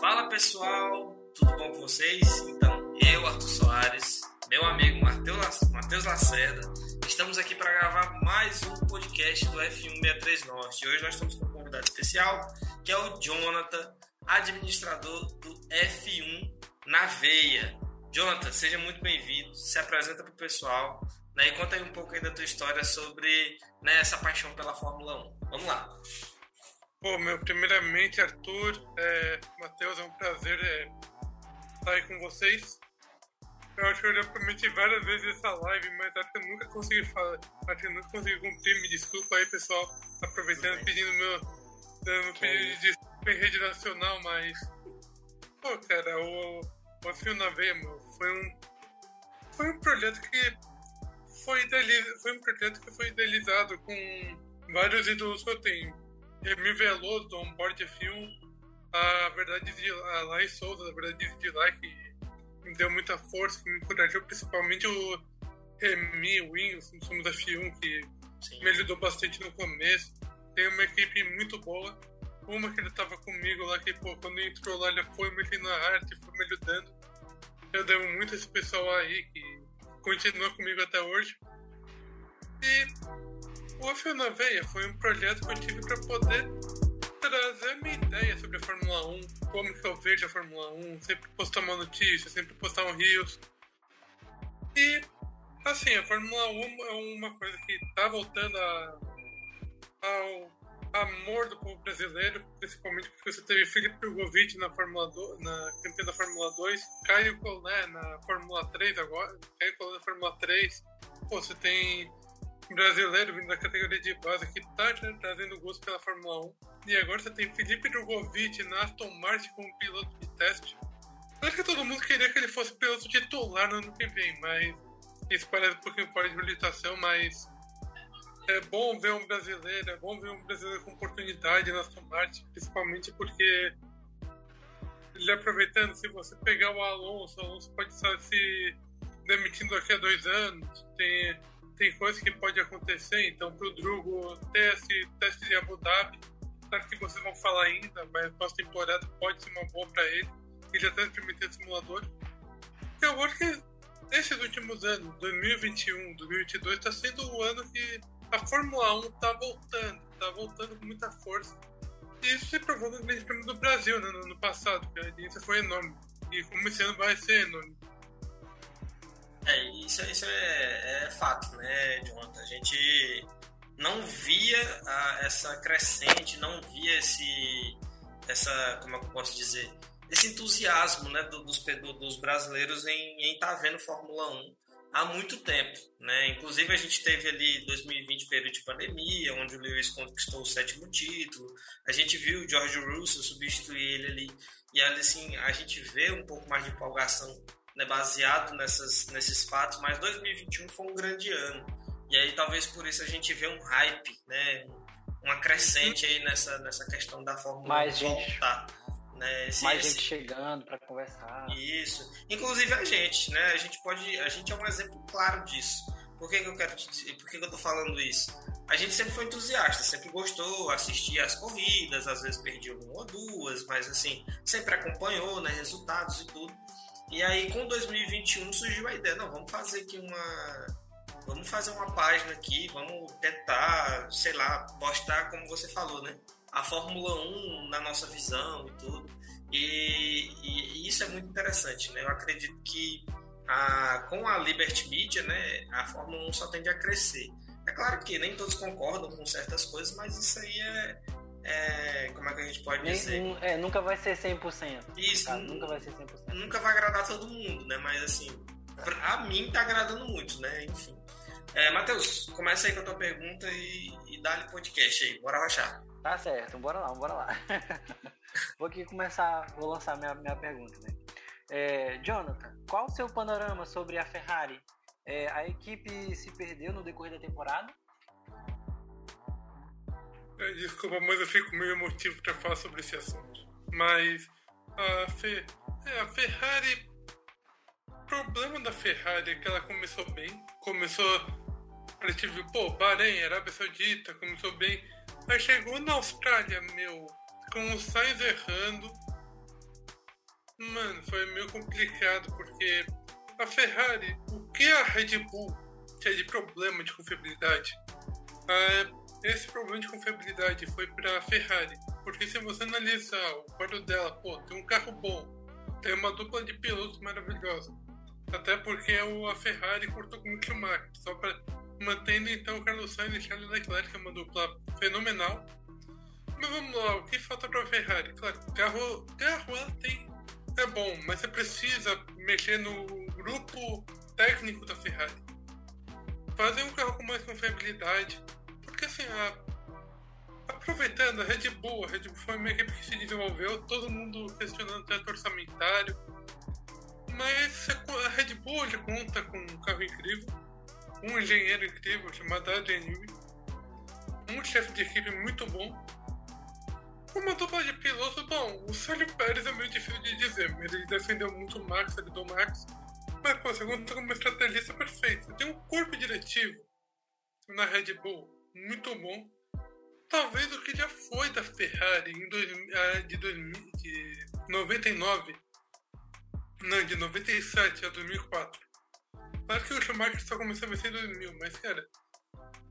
Fala pessoal, tudo bom com vocês? Então, eu, Arthur Soares, meu amigo Matheus Lacerda, estamos aqui para gravar mais um podcast do F163 Norte. E hoje nós estamos com um convidado especial, que é o Jonathan, administrador do F1 na Veia. Jonathan, seja muito bem-vindo, se apresenta para o pessoal né, e conta aí um pouco aí da tua história sobre né, essa paixão pela Fórmula 1. Vamos lá. Pô, meu, primeiramente, Arthur, é, Matheus, é um prazer é, estar aí com vocês. Eu acho que eu já prometi várias vezes essa live, mas acho que eu nunca consegui falar, acho que eu nunca consegui cumprir. Me desculpa aí, pessoal, aproveitando, pedindo meu, dando pedido de desculpa em rede nacional, mas, pô, cara, o, o Fio na Veia, meu, foi um, foi um projeto que foi, idealiz, foi um projeto que foi idealizado com vários ídolos que eu tenho Remy Veloso, do Onboard F1, a verdade de a Lai Souza, a verdade de lá, que me deu muita força, que me encorajou, principalmente o Remy, o Wings, somos da F1, que Sim. me ajudou bastante no começo. Tem uma equipe muito boa. Uma que ele estava comigo lá, que pô, quando entrou lá, ele foi me na arte, foi me ajudando. Eu devo muito a esse pessoal aí que continua comigo até hoje. E o Fio na Veia foi um projeto que eu tive para poder trazer minha ideia sobre a Fórmula 1, como que eu vejo a Fórmula 1, sempre postar uma notícia, sempre postar um Rios. E, assim, a Fórmula 1 é uma coisa que está voltando a, ao amor do povo brasileiro, principalmente porque você teve Felipe Drogovic na Fórmula 2, na campeã da Fórmula 2, Caio Collet na Fórmula 3 agora, Caio Collet na Fórmula 3. Pô, você tem brasileiro vindo da categoria de base que está trazendo gosto pela Fórmula 1. E agora você tem Felipe Drogovic na Aston Martin como piloto de teste. Acho que todo mundo queria que ele fosse piloto titular no ano que vem, mas isso parece um pouquinho fora de habilitação, mas é bom ver um brasileiro, é bom ver um brasileiro com oportunidade na Aston Martin, principalmente porque ele aproveitando, se você pegar o Alonso, o Alonso pode estar se demitindo daqui a dois anos, tem tem coisa que pode acontecer, então pro Drugo ter esse teste de Abu Dhabi, claro que vocês vão falar ainda, mas pós-temporada pode ser uma boa para ele, ele já está experimentando simulador. Eu acho que esses últimos anos, 2021, 2022, está sendo o ano que a Fórmula 1 está voltando, está voltando com muita força. E isso se provou no Grande Prêmio do Brasil, né, no ano passado, que a audiência foi enorme. E como esse ano vai ser enorme. Isso, isso é, é fato, né, Jonathan? A gente não via a, essa crescente, não via esse, essa, como é eu posso dizer, esse entusiasmo, né, dos, dos brasileiros em estar tá vendo Fórmula 1 há muito tempo, né? Inclusive a gente teve ali 2020 período de pandemia, onde o Lewis conquistou o sétimo título. A gente viu o George Russell substituir ele ali e ali assim a gente vê um pouco mais de empolgação né, baseado nessas, nesses fatos, mas 2021 foi um grande ano. E aí talvez por isso a gente vê um hype, né, uma crescente aí nessa, nessa questão da Fórmula mais 1 voltar. Né, esse, mais esse... gente chegando para conversar. Isso. Inclusive a gente, né? A gente pode. A gente é um exemplo claro disso. Por que, que eu quero dizer, por que, que eu tô falando isso? A gente sempre foi entusiasta, sempre gostou, assistia as corridas, às vezes perdia uma ou duas, mas assim, sempre acompanhou, né? Resultados e tudo. E aí, com 2021, surgiu a ideia: não, vamos fazer aqui uma. Vamos fazer uma página aqui, vamos tentar, sei lá, postar, como você falou, né? A Fórmula 1 na nossa visão e tudo. E, e, e isso é muito interessante, né? Eu acredito que a, com a Liberty Media, né, a Fórmula 1 só tende a crescer. É claro que nem todos concordam com certas coisas, mas isso aí é, é, como é que a gente pode dizer? Um, é, nunca vai ser 100%. Isso. Tá? Nunca vai ser 100%. Nunca vai agradar todo mundo, né? Mas assim, a mim tá agradando muito, né? Enfim. É, Matheus, começa aí com a tua pergunta e, e dá-lhe podcast aí. Bora rachar. Tá certo, bora lá, bora lá. vou aqui começar, vou lançar minha, minha pergunta, né? É, Jonathan, qual o seu panorama sobre a Ferrari? É, a equipe se perdeu no decorrer da temporada? É, desculpa, mas eu fico meio emotivo para falar sobre esse assunto. Mas a, Fe, é, a Ferrari. O problema da Ferrari é que ela começou bem. Começou. A gente viu, pô, Bahrein, Arábia Saudita, começou bem. Aí chegou na Austrália, meu, com o Sainz errando. Mano, foi meio complicado porque a Ferrari, o que a Red Bull tinha de problema de confiabilidade? Ah, esse problema de confiabilidade foi para a Ferrari, porque se você analisar o quadro dela, pô, tem um carro bom, tem uma dupla de pilotos maravilhosa, até porque a Ferrari cortou com o Schumacher, só para mantendo então o Carlos Sainz e Charles Leclerc, que é uma dupla fenomenal. Mas vamos lá, o que falta para a Ferrari? Claro, carro, carro ela tem, é bom, mas você precisa mexer no grupo técnico da Ferrari. Fazer um carro com mais confiabilidade, porque assim, a, aproveitando a Red Bull, a Red Bull foi uma equipe que se desenvolveu, todo mundo questionando o teto orçamentário. Mas a Red Bull já conta com um carro incrível, um engenheiro incrível chamado Adrian Newey, um chefe de equipe muito bom, uma dupla de pilotos, bom, o Sérgio Pérez é meio difícil de dizer, ele defendeu muito o Max, ele do Max. Mas, pô, segundo como estrategista perfeito. Tem um corpo diretivo na Red Bull muito bom. Talvez o que já foi da Ferrari em dois, ah, de, 2000, de 99, não, de 97 a 2004. Claro que o Schumacher só começou a vencer em 2000, mas cara,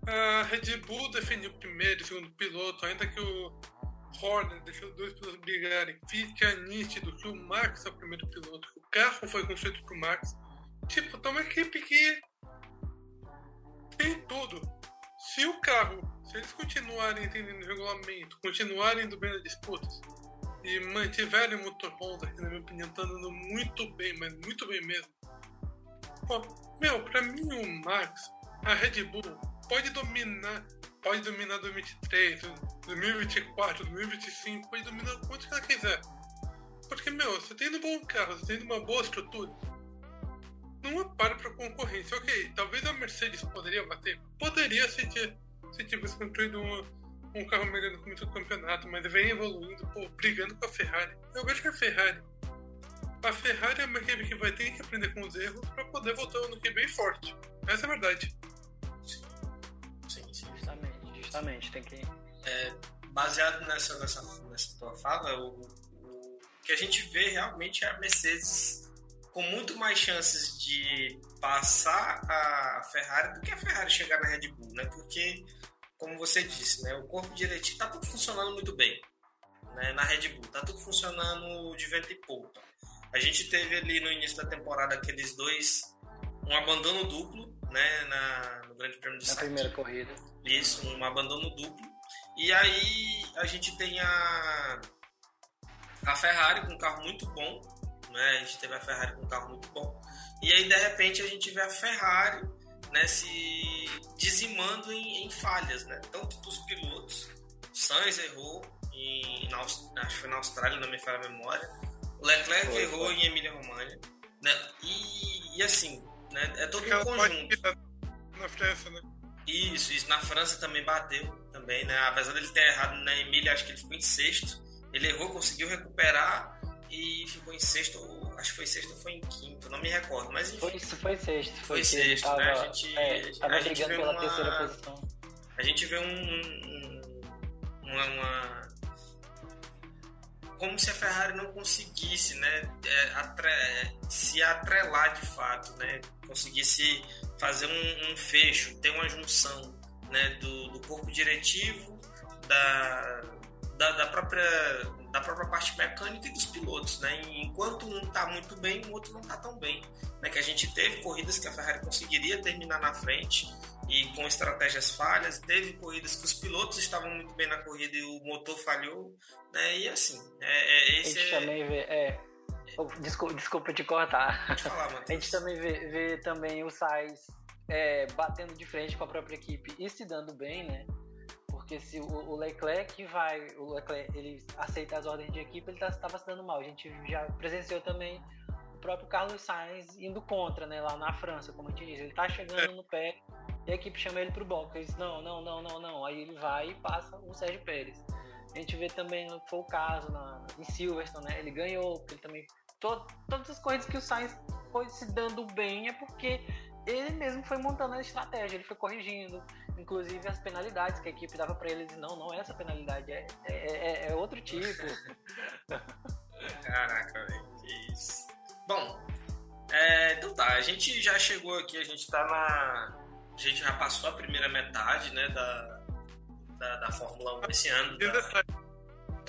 a Red Bull definiu o primeiro e segundo piloto, ainda que o Horner deixou dois pilotos brigarem, fica nítido que o Max é o primeiro piloto, o carro foi construído pro Max. Tipo, tá uma equipe que tem tudo se o carro, se eles continuarem entendendo o regulamento, continuarem indo bem nas disputas e mantiverem o motor Honda, que na minha opinião tá andando muito bem, mas muito bem mesmo. Meu, pra mim o Max, a Red Bull, pode dominar, pode dominar 2023, 2024, 2025, pode dominar o quanto que ela quiser. Porque, meu, você tem um bom carro, você tem uma boa estrutura, não para para concorrência. Ok, talvez a Mercedes poderia bater. Poderia se, se tivesse construído um, um carro melhor no começo do campeonato, mas vem evoluindo, pô, brigando com a Ferrari. Eu vejo que a Ferrari. A Ferrari é uma equipe que vai ter que aprender com os erros para poder voltar ano que bem forte. Essa é a verdade. Sim, sim. Justamente, justamente. Tem que. É, baseado nessa, nessa, nessa tua fala, o, o que a gente vê realmente é a Mercedes com muito mais chances de passar a Ferrari do que a Ferrari chegar na Red Bull, né? Porque, como você disse, né, o corpo diretivo está tudo funcionando muito bem né, na Red Bull, está tudo funcionando de vento e poupa. A gente teve ali no início da temporada aqueles dois, um abandono duplo, né, na, no Grande Prêmio de Na primeira corrida. Isso, um abandono duplo. E aí a gente tem a, a Ferrari com um carro muito bom, né? A gente teve a Ferrari com um carro muito bom. E aí, de repente, a gente vê a Ferrari né, se dizimando em, em falhas, né? Tanto dos pilotos. Sainz errou, em, na, acho que foi na Austrália, não me falha a memória. O Leclerc foi, errou foi. em Emília-Romagna. Né? E, e, assim, né, é todo um conjunto. Na França, né? Isso, isso. Na França também bateu, também, né? Apesar dele ter errado na Emília, acho que ele ficou em sexto. Ele errou, conseguiu recuperar e ficou em sexto, acho que foi sexto ou foi em quinto, não me recordo, mas enfim. Foi, foi sexto. Foi, foi sexto, tava, né? A gente, é, tava a gente pela uma, terceira posição. A gente vê um, uma, uma, como se a Ferrari não conseguisse, né, é, atre, se atrelar de fato, né, conseguisse fazer um, um fecho, ter uma junção, né, do, do corpo diretivo, da, da, da própria da própria parte mecânica e dos pilotos, né? Enquanto um está muito bem, o outro não está tão bem. Né? Que a gente teve corridas que a Ferrari conseguiria terminar na frente e com estratégias falhas, teve corridas que os pilotos estavam muito bem na corrida e o motor falhou, né? E assim, é, é esse a gente é... também vê, é... Desculpa, desculpa te cortar. Pode falar, a gente também vê, vê também o Sainz é, batendo de frente com a própria equipe e se dando bem, né? Porque se o, Leclerc vai, o Leclerc ele aceita as ordens de equipe, ele estava tá, se dando mal. A gente já presenciou também o próprio Carlos Sainz indo contra, né, lá na França, como a gente disse. Ele tá chegando no pé e a equipe chama ele pro box. Ele diz, não, não, não, não, não. Aí ele vai e passa o Sérgio Pérez. A gente vê também, foi o caso na, em Silverstone, né? Ele ganhou, ele também. Todo, todas as coisas que o Sainz foi se dando bem é porque ele mesmo foi montando a estratégia, ele foi corrigindo, inclusive as penalidades que a equipe dava para eles. Não, não é essa penalidade, é, é, é, é outro tipo. Caraca, velho. Bom, é, então tá, a gente já chegou aqui, a gente tá na. A gente já passou a primeira metade, né, da, da, da Fórmula 1 esse ano. E um da- detalhe,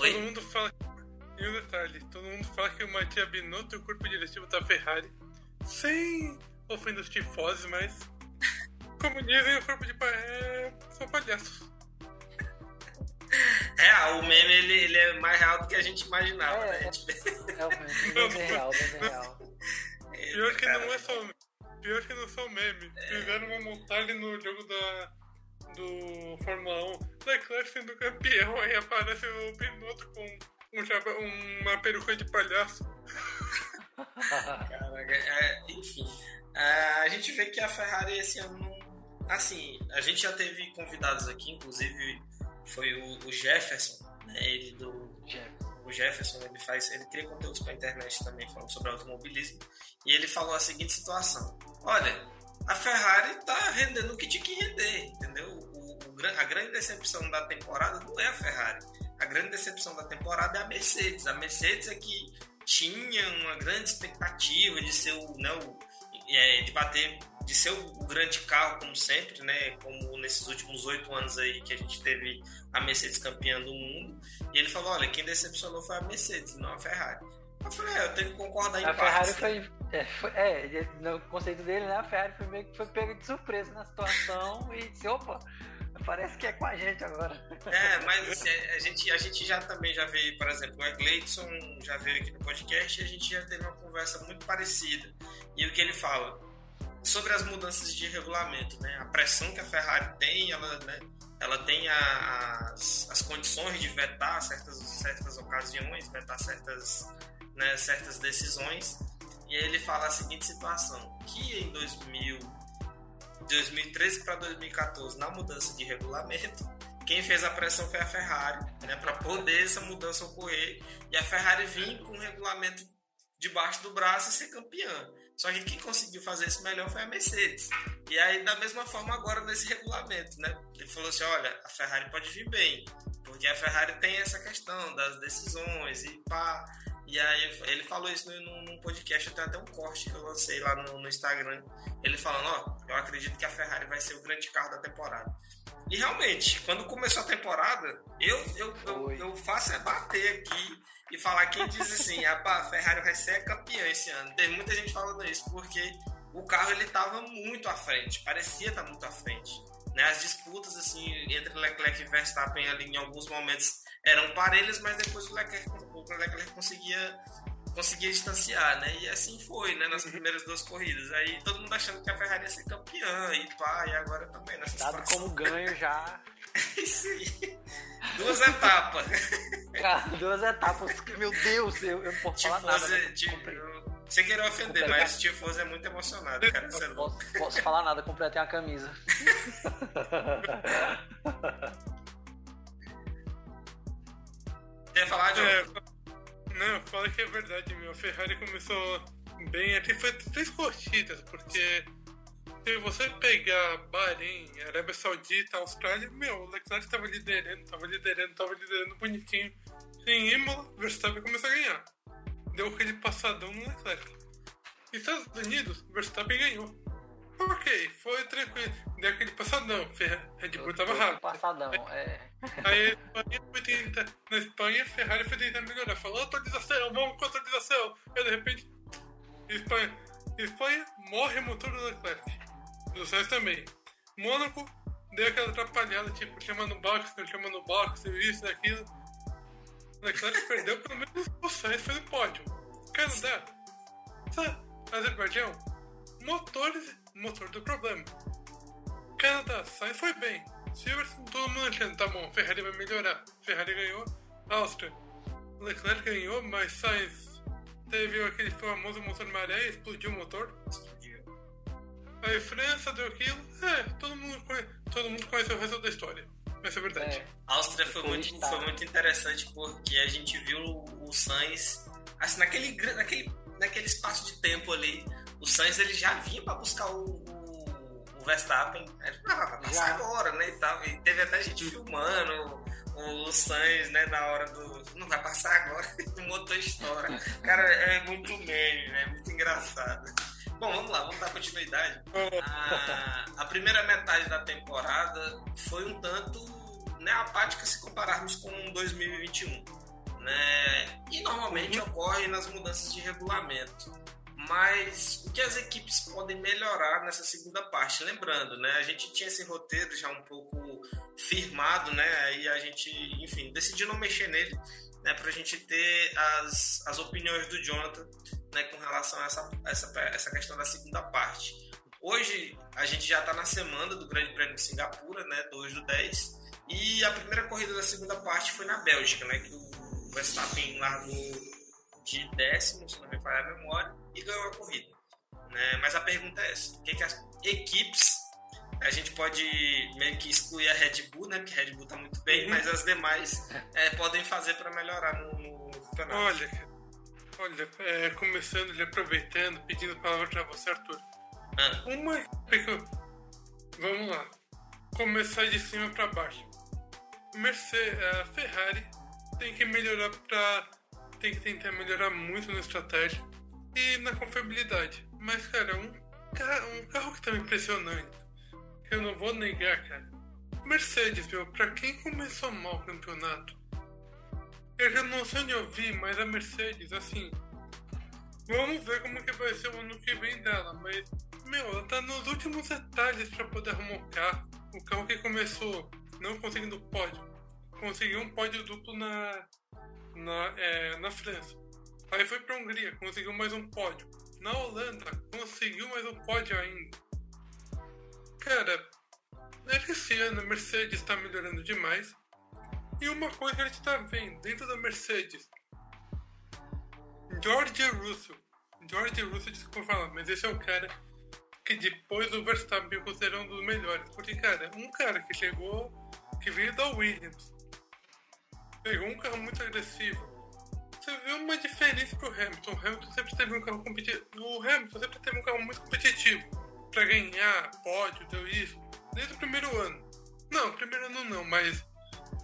Oi? todo mundo fala. E um detalhe, todo mundo fala que o Mattia Binotto e o corpo diretivo da Ferrari, sem ofender os tifoses, mas. Como dizem, o corpo de é, são palhaços. Real, o meme ele, ele é mais real do que a gente imaginava, É, né? A gente vê- Realmente, bem real, bem real. Pior que Cara, não é só. Pior que não são meme. Fizeram uma montagem no jogo da. Do Fórmula 1, Leclerc sendo campeão, aí aparece o Binotto com um chapa, uma peruca de palhaço. Caraca, é, enfim, é, a gente vê que a Ferrari esse ano, não- assim, a gente já teve convidados aqui, inclusive foi o, o Jefferson, né, ele do o Jefferson, ele faz, ele cria conteúdos para internet também falando sobre automobilismo e ele falou a seguinte situação: olha, a Ferrari tá rendendo o que tinha que render, entendeu? O, o a grande decepção da temporada não é a Ferrari, a grande decepção da temporada é a Mercedes. A Mercedes é que tinha uma grande expectativa de ser o, né, o é, de bater, de ser o, grande carro como sempre, né? Como nesses últimos oito anos aí que a gente teve a Mercedes campeã do mundo. E ele falou, olha, quem decepcionou foi a Mercedes, não a Ferrari. Eu falei, é, eu tenho que concordar em A Ferrari partes, né? foi, é, foi- é, no conceito dele, né? A Ferrari foi meio que foi pega de surpresa na situação e disse, opa, parece que é com a gente agora. É, mas assim, a, gente, a gente já também já veio, por exemplo, o Gleidson já veio aqui no podcast e a gente já teve uma conversa muito parecida. E o que ele fala sobre as mudanças de regulamento, né? A pressão que a Ferrari tem, ela, né? ela tem a- as, as condições de vetar certas, certas ocasiões, vetar certas, né, certas decisões. E aí ele fala a seguinte situação, que em 2000, 2013 para 2014, na mudança de regulamento, quem fez a pressão foi a Ferrari, né, para poder essa mudança ocorrer e a Ferrari vir com o regulamento debaixo do braço e ser campeã. Só que quem conseguiu fazer isso melhor foi a Mercedes. E aí, da mesma forma, agora nesse regulamento, né? Ele falou assim: olha, a Ferrari pode vir bem, porque a Ferrari tem essa questão das decisões e pá. E aí, ele falou isso num, num podcast, até até um corte que eu lancei lá no, no Instagram. Ele falando: ó, eu acredito que a Ferrari vai ser o grande carro da temporada. E realmente, quando começou a temporada, eu, eu, eu, eu faço é bater aqui e falar quem diz assim, "Ah, pá, a Ferrari vai ser campeã esse ano. Tem muita gente falando isso, porque o carro ele tava muito à frente, parecia estar muito à frente. Né? As disputas assim entre Leclerc e Verstappen ali em alguns momentos eram parelhas, mas depois o Leclerc, o Leclerc conseguia conseguia distanciar, né? E assim foi, né? Nas primeiras duas corridas. Aí todo mundo achando que a Ferrari ia ser campeã e pá, e agora também nessa Dado situação. como ganho já. Isso aí. Duas etapas. Cara, duas etapas. Meu Deus, eu, eu não posso falar nada. Tifoso, né? tipo, Comprei- sem querer ofender, Completar. mas Tifoso é muito emocionado, cara. Você é Não louco. posso, posso falar nada, completei a camisa. Quer falar, John? É, não, fala que é verdade, meu. A Ferrari começou bem, até foi três corridas, porque se você pegar Bahrein, Arábia Saudita, Austrália, meu, o Leclerc tava liderando, tava liderando, tava liderando bonitinho. Em Imola, Verstappen começou a ganhar. Deu aquele passadão no Leclerc. Estados Unidos, Verstappen ganhou. Ok, foi tranquilo. Deu aquele passadão, Red Bull tava rápido. Passadão, é. Aí a Espanha foi tentar, na Espanha a Ferrari foi tentar melhorar. Falou atualização, vamos com atualização. Aí de repente, Espanha, Espanha morre o motor do Leclerc. Do Sainz também. Mônaco deu aquela atrapalhada, tipo, chamando o box, não chamando o box, isso, aquilo. Leclerc perdeu pelo menos o Sainz foi no pódio. Canadá, Azerbaijão, motores, motor do problema. Canadá, Sainz foi bem. Silverstone, todo mundo achando, tá bom, Ferrari vai melhorar. Ferrari ganhou. Áustria, Leclerc ganhou, mas Sainz teve aquele famoso motor maré, explodiu o motor. Aí França deu aquilo. É, todo mundo, conhe- todo mundo conhece o resto da história. Essa é a verdade. é. A Áustria foi Foi muito, foi muito interessante porque a gente viu o Sainz, assim, naquele, naquele, naquele espaço de tempo ali, o Sainz ele já vinha para buscar o, o, o Verstappen. Aí, ah, vai passar Já. agora, né? E, tal. e teve até gente filmando o, o Sainz, né, na hora do. Não vai passar agora, o motor estoura. Cara, é muito meme, né? É muito engraçado. Bom, vamos lá, vamos dar continuidade. A, a primeira metade da temporada foi um tanto né, apática se compararmos com 2021. Né? E normalmente ocorre nas mudanças de regulamento. Mas o que as equipes podem melhorar nessa segunda parte? Lembrando, né, a gente tinha esse roteiro já um pouco firmado, né? Aí a gente, enfim, decidiu não mexer nele, né, para a gente ter as, as opiniões do Jonathan né, com relação a essa, essa, essa questão da segunda parte. Hoje a gente já está na semana do Grande Prêmio de Singapura, né, 2 do 10, e a primeira corrida da segunda parte foi na Bélgica, né, que o Verstappen largou de décimo, se não me falha a memória, e ganhou a corrida. Né? Mas a pergunta é essa: o que, que as equipes, a gente pode meio que excluir a Red Bull, né? Porque a Red Bull está muito bem, uhum. mas as demais é, podem fazer para melhorar no, no, campeonato? Olha, olha é, começando e aproveitando, pedindo palavra para você, Arthur. Ah. Uma. Vamos lá. Começar de cima para baixo. Mercedes, a Ferrari tem que melhorar para tem que tentar melhorar muito na estratégia e na confiabilidade. Mas, cara, um, carro, um carro que tá me impressionando, eu não vou negar, cara. Mercedes, meu, pra quem começou mal o campeonato, eu já não sei onde eu vi, mas a Mercedes, assim, vamos ver como que vai ser o ano que vem dela, mas, meu, ela tá nos últimos detalhes para poder arrumar o carro. O carro que começou não conseguindo pódio, conseguiu um pódio duplo na, na, é, na França. Aí foi para a Hungria, conseguiu mais um pódio. Na Holanda, conseguiu mais um pódio ainda. Cara, esse ano a Mercedes está melhorando demais. E uma coisa que a gente está vendo dentro da Mercedes: George Russell. George Russell, desculpa falar, mas esse é o cara que depois do Verstappen considerou um dos melhores. Porque, cara, um cara que chegou, que veio da Williams, pegou um carro muito agressivo. Você vê uma diferença pro Hamilton. O Hamilton sempre teve um carro competitivo. O Hamilton sempre teve um carro muito competitivo. Pra ganhar pódio, deu isso. Desde o primeiro ano. Não, primeiro ano não, mas.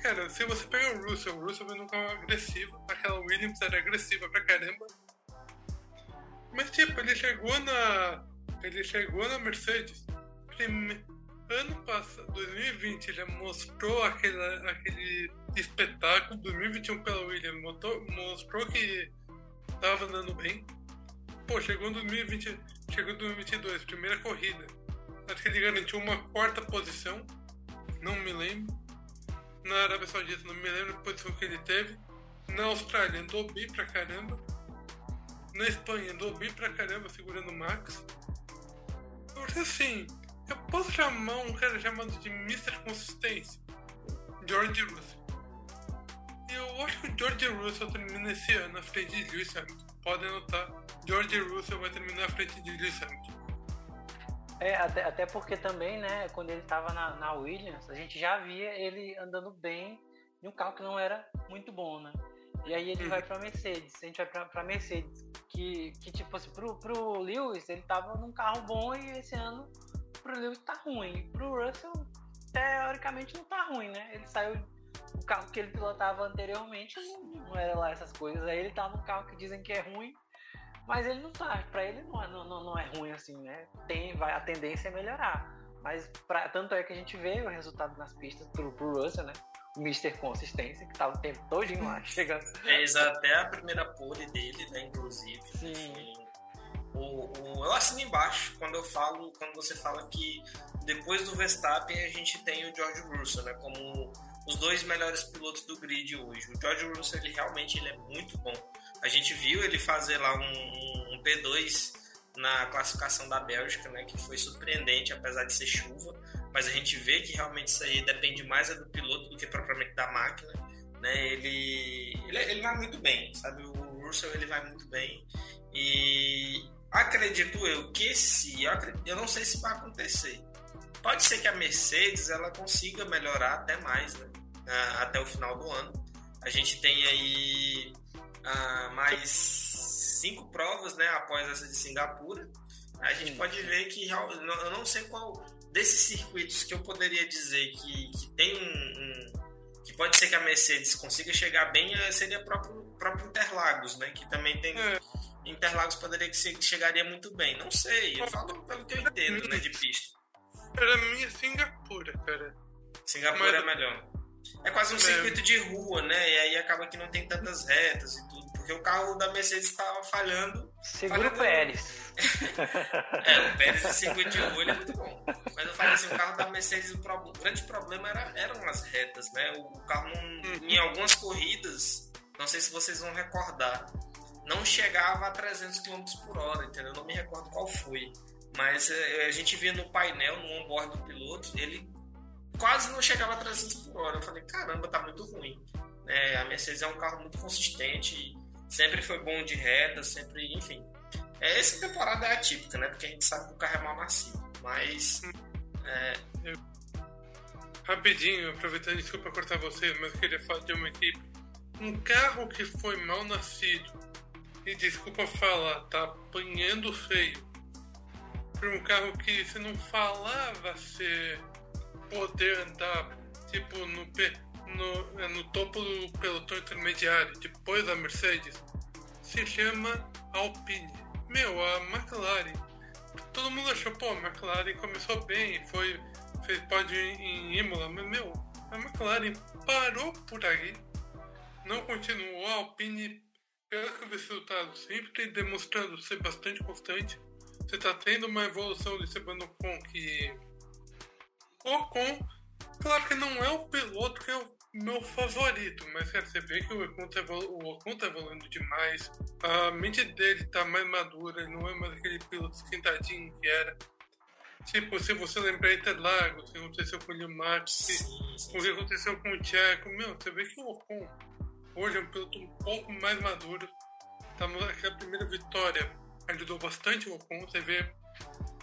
Cara, se você pega o Russell, o Russell veio num carro agressivo. Aquela Williams era agressiva pra caramba. Mas tipo, ele chegou na. Ele chegou na Mercedes. Prime... Ano passado, 2020, ele mostrou aquele, aquele espetáculo. 2021 pela Williams mostrou, mostrou que tava andando bem. Pô, chegou em 2020, chegou em 2022, primeira corrida. Acho que ele garantiu uma quarta posição. Não me lembro. Na Arábia Saudita, não me lembro a posição que ele teve. Na Austrália, andou bem pra caramba. Na Espanha, andou bem pra caramba, segurando o Max. Porque assim, eu posso chamar um cara chamado de Mr. Consistência? George Russell. Eu acho que o George Russell termina esse ano na frente de Lewis Hamilton. Podem notar, George Russell vai terminar na frente de Lewis Hamilton. É, até, até porque também, né, quando ele estava na, na Williams, a gente já via ele andando bem em um carro que não era muito bom, né? E aí ele vai pra Mercedes, a gente vai pra Mercedes, que, que tipo assim, pro, pro Lewis, ele tava num carro bom e esse ano pro Lewis tá ruim. Pro Russell, teoricamente, não tá ruim, né? Ele saiu. O carro que ele pilotava anteriormente não era lá essas coisas. Aí ele tá num carro que dizem que é ruim, mas ele não tá. Pra ele não é, não, não é ruim assim, né? Tem, vai, a tendência é melhorar. Mas pra, tanto é que a gente vê o resultado nas pistas pro, pro Russell, né? O Mr. Consistência, que tava o tempo todo lá chegando. Fez até a primeira pole dele, né? Inclusive. Sim. O, o, eu assino embaixo quando eu falo, quando você fala que depois do Verstappen a gente tem o George Russell, né, como os dois melhores pilotos do grid hoje. O George Russell ele realmente ele é muito bom. A gente viu ele fazer lá um, um P2 na classificação da Bélgica, né, que foi surpreendente apesar de ser chuva, mas a gente vê que realmente isso aí depende mais é do piloto do que propriamente da máquina, né? Ele ele, ele vai muito bem, sabe? O Russell ele vai muito bem e acredito eu que se eu, não sei se vai acontecer. Pode ser que a Mercedes ela consiga melhorar até mais né? até o final do ano. A gente tem aí uh, mais cinco provas né após essa de Singapura. A gente sim, pode ver que eu não sei qual desses circuitos que eu poderia dizer que, que tem um, um, que pode ser que a Mercedes consiga chegar bem eh, seria próprio próprio Interlagos né que também tem é Interlagos poderia que chegaria muito bem. Não sei, eu falo pelo que eu entendo, né, de pista. Pra mim é Singapura, cara. Singapura Mas... é melhor. É quase um é. circuito de rua, né? E aí acaba que não tem tantas retas e tudo. Porque o carro da Mercedes estava falhando. Segura falhando... o Pérez. é, o Pérez de circuito de rua ele é muito bom. Mas eu falo assim, o carro da Mercedes, o, pro... o grande problema era, eram as retas, né? O carro, não... Uhum. em algumas corridas, não sei se vocês vão recordar, não chegava a 300 km por hora, entendeu? Eu não me recordo qual foi. Mas é, a gente via no painel, no onboard do piloto, ele quase não chegava a 300 por hora. Eu falei, caramba, tá muito ruim. É, a Mercedes é um carro muito consistente, sempre foi bom de reta, sempre, enfim. É, essa temporada é atípica, né? Porque a gente sabe que o carro é mal nascido. Mas. É... Rapidinho, aproveitando, desculpa cortar você, mas eu queria falar de uma equipe. Um carro que foi mal nascido, e desculpa falar, tá apanhando feio. Por um carro que se não falava ser poder andar tipo no, no, é, no topo do pelotão intermediário, depois da Mercedes, se chama Alpine. Meu, a McLaren. Todo mundo achou, pô, a McLaren começou bem, foi, fez pódio em Imola, mas meu, a McLaren parou por aí, não continuou. A Alpine, pelo que vi resultado, sempre demonstrando ser bastante constante. Você está tendo uma evolução de Esteban Ocon que Ocon, claro que não é o piloto que é o meu favorito, mas cara, você vê que o Ocon tá, o Ocon tá evoluindo demais, a mente dele tá mais madura, ele não é mais aquele piloto esquentadinho que era. Tipo, se você lembrar Interlagos, o que aconteceu com o Max, o que aconteceu com o Tcheco, meu, você vê que o Ocon hoje é um piloto um pouco mais maduro. Tá aquela primeira vitória ajudou bastante o Ocon, você vê.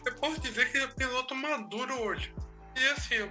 Eu posso dizer que ele é um piloto maduro hoje. E assim,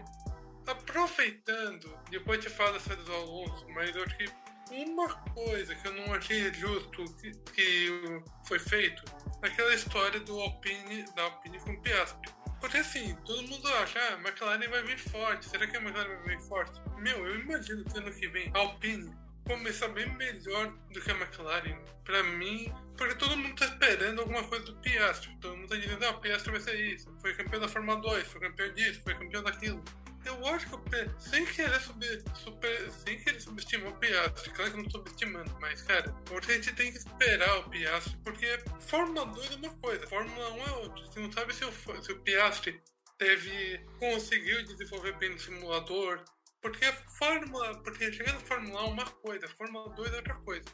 aproveitando, depois te falo essa do Alonso, mas eu acho que uma coisa que eu não achei justo que, que foi feito, aquela história do Alpine, da Alpine com o Piastri. Porque assim, todo mundo acha, ah, a McLaren vai vir forte, será que a McLaren vai vir forte? Meu, eu imagino que ano que vem a Alpine começar bem melhor do que a McLaren. Pra mim, porque todo mundo tá esperando alguma coisa do Piastri. Todo mundo tá dizendo, ah, o Piastri vai ser isso. Foi campeão da Fórmula 2, foi campeão disso, foi campeão daquilo. Eu acho que o P, sem querer subir, super, sem querer subestimar o Piastri, claro que eu não tô subestimando, mas cara, hoje a gente tem que esperar o Piastri, porque Fórmula 2 é uma coisa, Fórmula 1 é outra. Você não sabe se o, se o Piastri teve, conseguiu desenvolver bem no simulador, porque a Fórmula, porque chegando na Fórmula 1 é uma coisa, Fórmula 2 é outra coisa.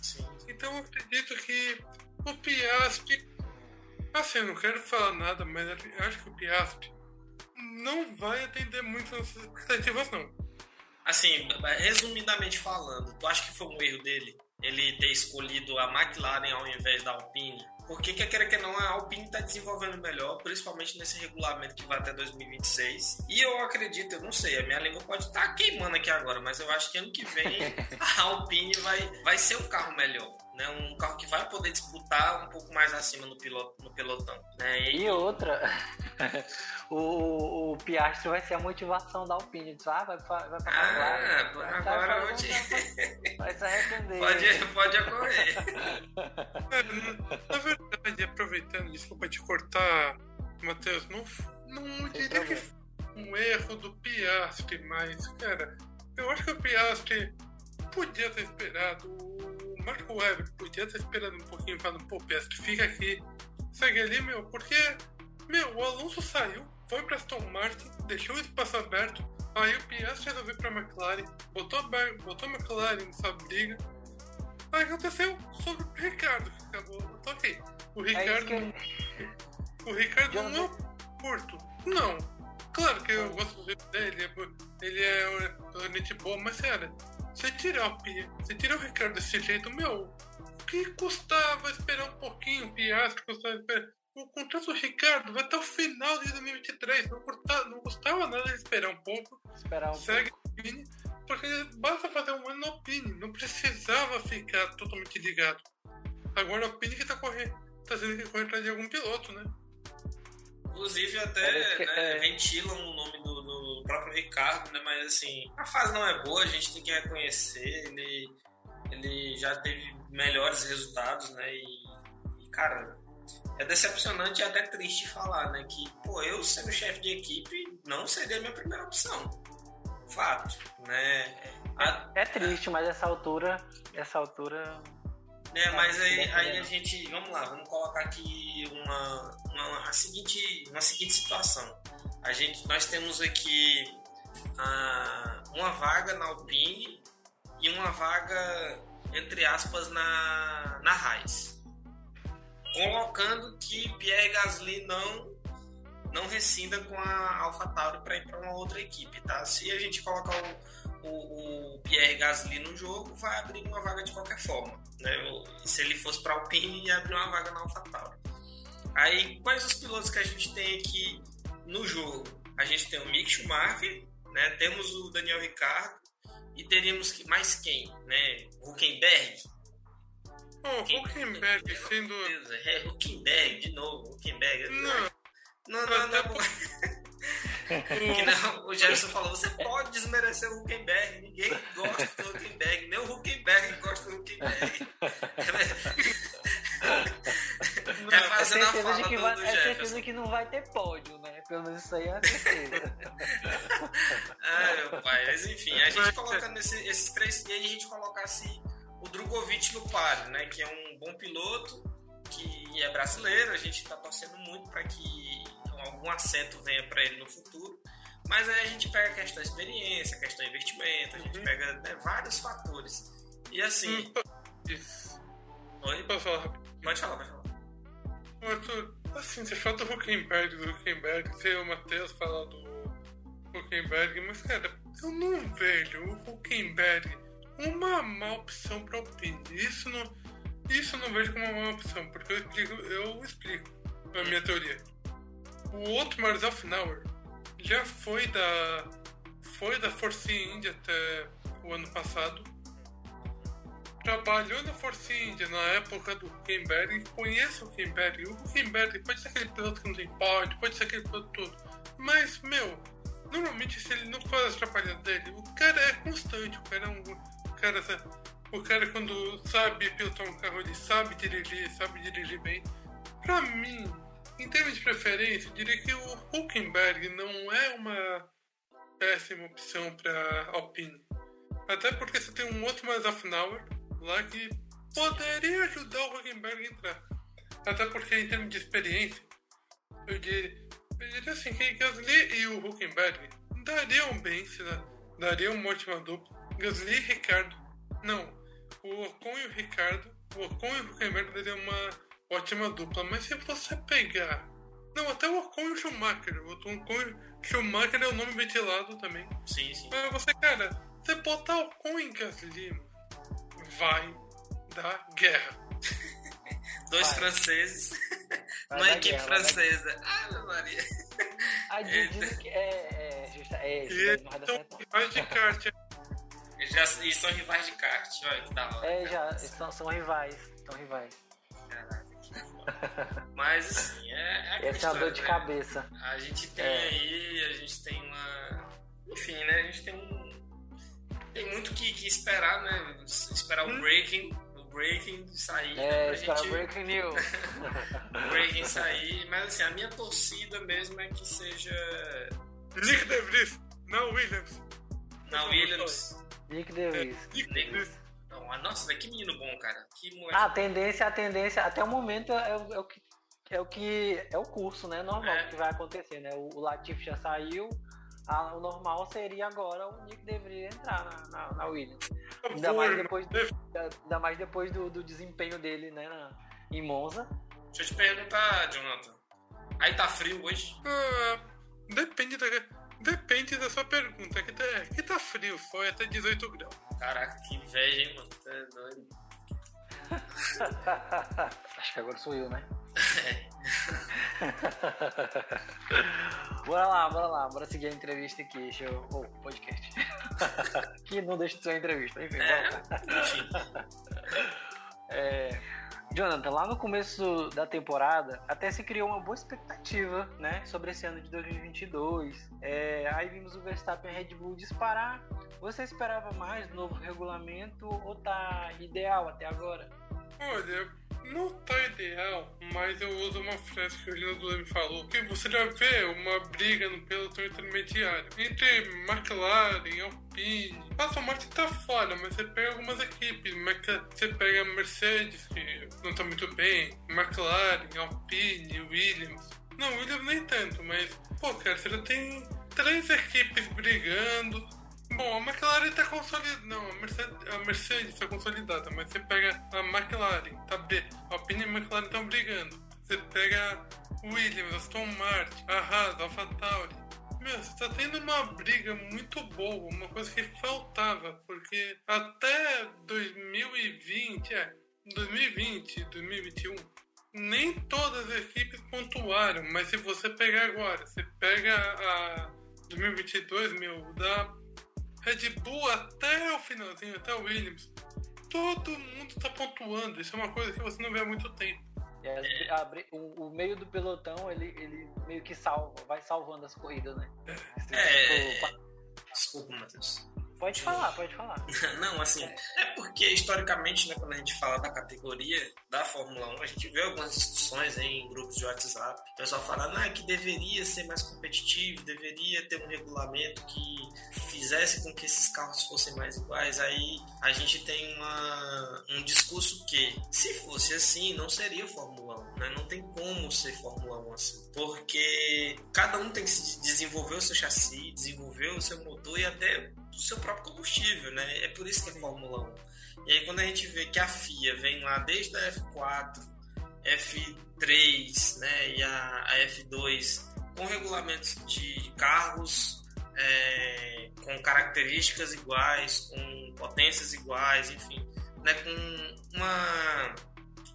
Sim. Então eu acredito que o Piastri, assim, eu não quero falar nada, mas eu acho que o Piastri não vai atender muito nossas expectativas, não. Assim, resumidamente falando, tu acha que foi um erro dele? Ele ter escolhido a McLaren ao invés da Alpine? Porque quer queira que não, a Alpine está desenvolvendo melhor, principalmente nesse regulamento que vai até 2026. E eu acredito, eu não sei, a minha língua pode estar tá queimando aqui agora, mas eu acho que ano que vem a Alpine vai, vai ser um carro melhor. Né, um carro que vai poder disputar um pouco mais acima no, piloto, no pelotão. Né? E... e outra, o, o Piastri vai ser a motivação da Alpine. Diz, ah, vai, vai pra Ah, vai, agora vai, onde... vai se arrepender. Pode, pode ocorrer. Na verdade, aproveitando, desculpa te cortar, Matheus, não, não diria que foi um erro do Piastri, mas, cara, eu acho que o Piastri podia ter esperado. O Marco Webber podia ter esperado um pouquinho falando, pô, Piastri, fica aqui, segue ali, meu, porque, meu, o Alonso saiu, foi para Aston Martin, deixou o espaço aberto, aí o Piastri resolveu para a McLaren, botou, botou a McLaren nessa briga. Aí aconteceu sobre o Ricardo, que acabou. Então, ok. O é Ricardo. É eu... O Ricardo não é curto. Não. Claro que eu gosto dele, ele é realmente bom, mas sério, você tirar o Pia, você tirar o Ricardo desse jeito, meu, o que custava esperar um pouquinho, o Piastri custava esperar o contrato do Ricardo vai até o final de 2023. Não, custava, não custava nada de esperar um pouco. Esperar um Segue pouco. Alpine, porque basta fazer um ano no Alpine. Não precisava ficar totalmente ligado. Agora o Alpine que tá correndo, tá tendo que correr atrás de algum piloto, né? Inclusive até que, né, é... ventilam o nome do, do, próprio Ricardo, né? Mas assim, a fase não é boa, a gente tem que reconhecer. Ele, ele já teve melhores resultados, né? E cara, é decepcionante e até triste falar, né? Que, pô, eu sendo chefe de equipe não seria a minha primeira opção. Fato, né? A, é triste, mas essa altura, essa altura é, mas aí, aí, a gente, vamos lá, vamos colocar aqui uma, uma, a seguinte, uma seguinte situação. A gente, nós temos aqui uma vaga na Alpine e uma vaga, entre aspas, na, na Raiz. Colocando que Pierre Gasly não não rescinda com a AlphaTauri para ir para uma outra equipe, tá? Se a gente colocar o, o, o, Pierre Gasly no jogo, vai abrir uma vaga de qualquer forma, né? Se ele fosse para Alpine, ia abrir uma vaga na AlphaTauri. Aí, quais os pilotos que a gente tem aqui no jogo? A gente tem o Mick Schumacher, né? Temos o Daniel Ricciardo e teríamos mais quem, né? Huckenberg. Oh, Huckenberg sendo... É, Huckenberg, de novo, Huckenberg. Não, não, não, não. que não, o Jefferson falou, você pode desmerecer o Huckenberg, ninguém gosta do Huckenberg, nem o Huckenberg gosta do Huckenberg. é fazendo é a fala de que do, vai, do É certeza que não vai ter pódio, né? Pelo menos isso aí é certeza. ah, meu pai, mas enfim, a gente coloca nesse, esses três, e aí a gente colocasse o Drogovic no páreo, né? Que é um bom piloto, que é brasileiro, a gente está torcendo muito para que algum assento venha para ele no futuro. Mas aí a gente pega a questão da experiência, a questão do investimento, a gente uhum. pega né, vários fatores. E assim. Isso. Oi? Posso falar Pode falar, pode falar. Arthur, assim, você fala do Huckenberg, do Huckenberg, você o Matheus fala do Huckenberg, mas cara, eu não vejo o Huckenberg uma má opção para o Pini. Isso não, isso não vejo como uma má opção, porque eu explico, eu explico a minha teoria o Otmar Zafnauer já foi da foi da Force India até o ano passado. Trabalhou na Force India na época do e conhece o Huckenberg. O Huckenberg pode ser aquele piloto que não tem pódio, pode ser aquele piloto todo. Mas, meu, normalmente se ele não faz as atrapalhadas dele, o cara é constante, o cara é um. Cara, o cara quando sabe pilotar um carro, ele sabe dirigir, sabe dirigir bem. Pra mim, em termos de preferência, eu diria que o Huckenberg não é uma péssima opção para Alpine. Até porque você tem um outro mais Afnauer lá que poderia ajudar o Huckenberg a entrar. Até porque em termos de experiência, eu diria, eu diria assim que Gasly e o Huckenberg dariam bem, se dariam uma ótima dupla. Gasly e Ricardo. Não, o Ocon e o Ricardo, o Ocon e o Huckenberg dariam uma ótima dupla. Mas se você pegar. Não, até o Ocon e o Schumacher. O Ocon e o Schumacher é o nome ventilado também. Sim, sim. Mas você, cara, você botar o Ocon em Gasly vai dar guerra. Dois vai. franceses. Vai Uma equipe guerra, francesa. Ah, meu Maria. A diz que é. é, justa, é, e são rivais de Já, e são rivais de kart, olha que da hora. É, já, são, são rivais. São rivais. Mas assim, é, é Essa é uma dor de né? cabeça. A gente tem é. aí, a gente tem uma. Enfim, né? A gente tem um. Tem muito que, que esperar, né? Esperar hum. o breaking. O breaking sair. É, esperar gente... o breaking news. o breaking sair. Mas assim, a minha torcida mesmo é que seja. Nick DeVries, não Williams. Não Williams. Nick DeVries. É, Nick DeVries. Nossa, velho, que menino bom, cara. Que moleque. A tendência, a tendência, até o momento é, o, é o que é o que é o curso, né? Normal é. que vai acontecer, né? O, o Latif já saiu, a, o normal seria agora o Nick deveria entrar na, na, na Williams. Ainda mais depois, do, ainda mais depois do, do desempenho dele, né? Na, em Monza. Deixa eu te perguntar, Jonathan. Aí tá frio hoje? Ah, depende da depende da sua pergunta. Que tá, que tá frio, foi até 18 graus. Caraca, que inveja, hein, mano? Você é doido. Acho que agora sou eu, né? bora lá, bora lá, bora seguir a entrevista aqui. Deixa eu. Oh, podcast. que não deixa de ser uma entrevista, enfim. É, enfim. é, Jonathan, lá no começo da temporada, até se criou uma boa expectativa, né, sobre esse ano de 2022. É, aí vimos o Verstappen e a Red Bull disparar. Você esperava mais do novo regulamento ou tá ideal até agora? Olha, não tá ideal, mas eu uso uma frase que o Renan me falou, que você já vê uma briga no pelotão intermediário entre McLaren, Alpine. Nossa, o Martin tá fora, mas você pega algumas equipes. Você pega a Mercedes, que não tá muito bem, McLaren, Alpine, Williams. Não, Williams nem tanto, mas, pô, cara, você já tem três equipes brigando. Bom, a McLaren tá consolidada. Não, a Mercedes, a Mercedes tá consolidada, mas você pega a McLaren, tá B. A Alpine e a McLaren estão brigando. Você pega Williams, Aston Martin, a Haas, AlphaTauri. Meu, você tá tendo uma briga muito boa, uma coisa que faltava, porque até 2020, é, 2020, 2021, nem todas as equipes pontuaram, mas se você pegar agora, você pega a 2022, meu, da Red Bull até o finalzinho, até o Williams, todo mundo tá pontuando. Isso é uma coisa que você não vê há muito tempo. É, a, o, o, meio do pelotão, ele, ele meio que salva, vai salvando as corridas, né? É. Tipo, Desculpa, Matheus. Pode falar, pode falar. Não, assim, é porque historicamente, né, quando a gente fala da categoria da Fórmula 1, a gente vê algumas discussões em grupos de WhatsApp, o pessoal falando ah, que deveria ser mais competitivo, deveria ter um regulamento que fizesse com que esses carros fossem mais iguais. Aí a gente tem uma, um discurso que, se fosse assim, não seria Fórmula 1, né? Não tem como ser Fórmula 1 assim, porque cada um tem que desenvolver o seu chassi, desenvolver o seu motor e até do seu próprio combustível, né? É por isso que é Fórmula 1. E aí quando a gente vê que a FIA vem lá desde a F4, F3, né, e a, a F2 com regulamentos de carros é, com características iguais, com potências iguais, enfim, né, com uma,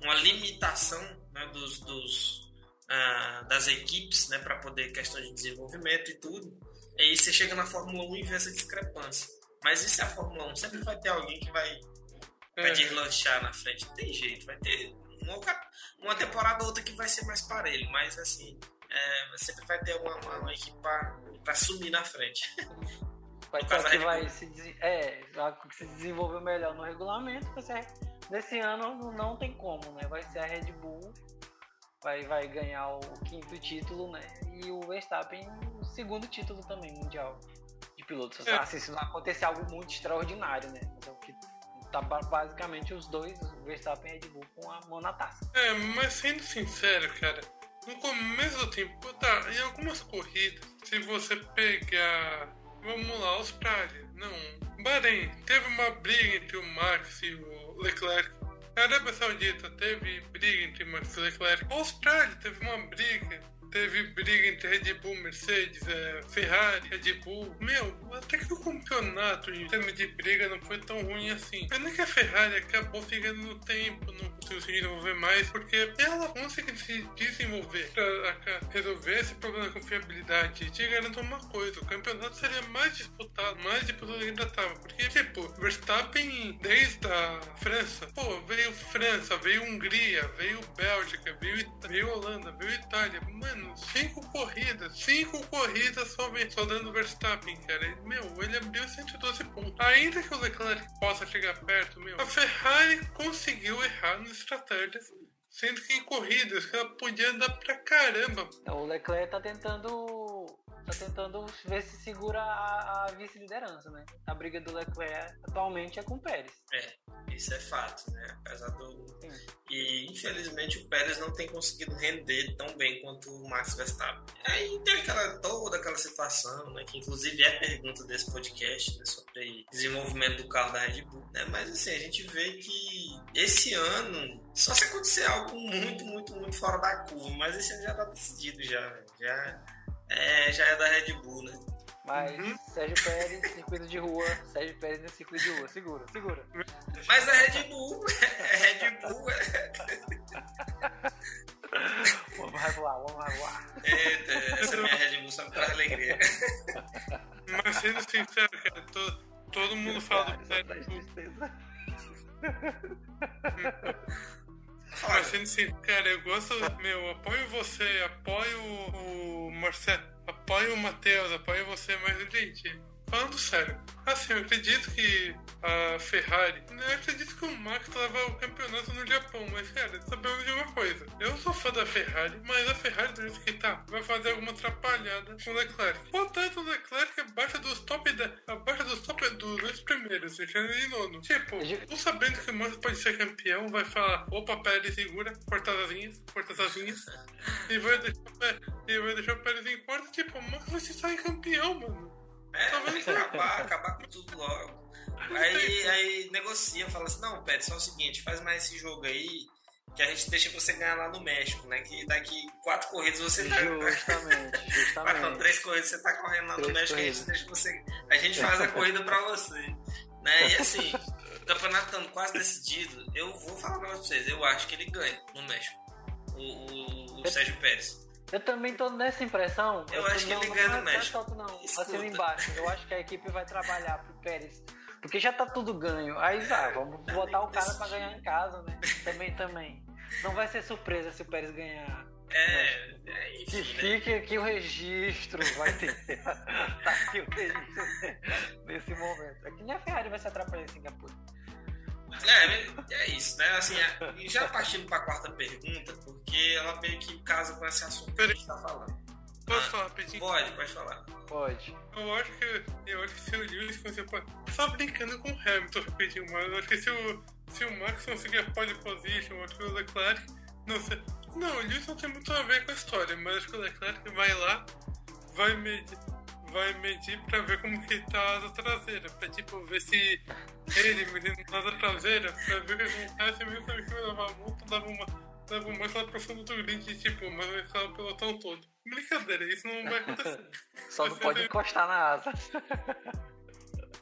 uma limitação né, dos, dos uh, das equipes né, para poder questão de desenvolvimento e tudo. E aí você chega na Fórmula 1 e vê essa discrepância. Mas isso é a Fórmula 1. Sempre vai ter alguém que vai, vai é. deslanchar na frente. Não tem jeito. Vai ter uma, uma temporada ou outra que vai ser mais parelho. Mas assim, é, sempre vai ter uma, uma, uma equipe para sumir na frente. Vai ter que vai se, é, se desenvolver melhor no regulamento. Vai ser, nesse ano não tem como, né? Vai ser a Red Bull vai, vai ganhar o quinto título, né? E o Verstappen o segundo título também mundial de pilotos. É. Assim, se não acontecer algo muito extraordinário, né? Então, que tá basicamente os dois, o Verstappen e Red Bull, com a mão na taça. É, mas sendo sincero, cara, no começo do tempo, tá, em algumas corridas, se você pegar, vamos lá, Austrália, não, Bahrein, teve uma briga entre o Max e o Leclerc Arábia Saudita teve briga entre Max Leclerc. A Austrália teve uma briga teve briga entre Red Bull, Mercedes, é, Ferrari, Red Bull. Meu, até que o campeonato em termos de briga não foi tão ruim assim. Pena que a Ferrari acabou ficando no tempo, não conseguiu se desenvolver mais, porque ela conseguiu se desenvolver pra resolver esse problema da confiabilidade. Te garanto uma coisa: o campeonato seria mais disputado, mais disputado ainda tava. Porque, tipo, Verstappen desde a França, pô, veio França, veio Hungria, veio Bélgica, veio, veio Holanda, veio Itália. Mano, mano, cinco corridas, cinco corridas só, só dando Verstappen, cara. Meu, ele abriu 112 pontos. Ainda que o Leclerc possa chegar perto, meu, a Ferrari conseguiu errar nas estratégias. Sendo que em corridas ela podia andar pra caramba. O Leclerc tá tentando tá tentando ver se segura a, a vice-liderança, né? A briga do Leclerc atualmente é com o Pérez. É, isso é fato, né? Apesar do. Sim. E infelizmente o Pérez não tem conseguido render tão bem quanto o Max Verstappen. Aí tem aquela, toda aquela situação, né? Que inclusive é pergunta desse podcast, né? Sobre desenvolvimento do carro da Red Bull. Né? Mas assim, a gente vê que esse ano só se acontecer algo muito, muito, muito fora da curva, mas esse ano já tá decidido já. Já é, já é da Red Bull, né? Mas uhum. Sérgio Pérez, circuito de rua. Sérgio Pérez no circuito de rua. Segura, segura. Mas é Red Bull. É Red Bull. É... vamos voar, vamos voar. Eita, essa minha Red Bull só me traz alegria. Mas sendo sincero, cara, todo, todo mundo fala do Red Sendo sincero, cara, eu gosto, meu, apoio você, apoio o Marcelo, apoio o Matheus, apoio você, mas, gente, falando sério, assim, eu acredito que a Ferrari, eu acredito que o Max leva o campeonato no Japão, mas cara, sabemos de uma coisa, eu sou fã da Ferrari, mas a Ferrari do jeito que tá, vai fazer alguma atrapalhada com o Leclerc. Portanto, o Leclerc abaixo dos top da, abaixo dos top dos dois primeiros, deixando ele nono. Tipo, tu sabendo que o Max pode ser campeão, vai falar, opa, Pérez segura, corta as linhas, corta as linhas, e vai deixar, e vai deixar o Pérez em quarto, tipo, o Max vai se sair campeão, mano. É, vai acabar, acabar com tudo logo. Aí, aí negocia, fala assim, não, Pérez, só o seguinte, faz mais esse jogo aí, que a gente deixa você ganhar lá no México, né? Que daqui quatro corridas você tá. Justamente, justamente. Não, três corridas você tá correndo lá no três México, corridas. a gente deixa você. A gente faz a corrida pra você. Né? E assim, o campeonato estando quase decidido, eu vou falar pra vocês, eu acho que ele ganha no México. O, o, o Sérgio Pérez. Eu também tô nessa impressão. Eu, eu acho que ele ganha no México. Alto, não. Assina embaixo. Eu acho que a equipe vai trabalhar pro Pérez. Porque já tá tudo ganho. Aí vai, vamos botar o cara pra ganhar em casa, né? Também, também. Não vai ser surpresa se o Pérez ganhar. É, é isso. Que fique aqui o registro, vai ter. tá aqui o registro nesse momento. Aqui nem a Ferrari vai se atrapalhar em Singapura. É, é isso, né? Assim, é, já partindo para a quarta pergunta, porque ela meio que casa com esse assunto que a gente está falando. Posso ah, falar, Pedrinho? Pode, pode falar. Pode. Eu acho que, eu acho que se o Lewis conseguir. Só brincando com o Hamilton, rapidinho, mas eu acho que se o, se o Max conseguir a pole position, eu acho que o Leclerc. Não sei. Não, o Lewis não tem muito a ver com a história, mas acho que o Leclerc vai lá, vai medir vai medir pra ver como que tá a asa traseira. Pra tipo, ver se ele medindo a asa traseira, pra ver o que acontece mesmo se ele levar a multa, dava uma, dava uma lá pra cima do grid, tipo, mas vai ficar o pelotão todo. Brincadeira, isso não vai acontecer. Só não pode encostar na asa.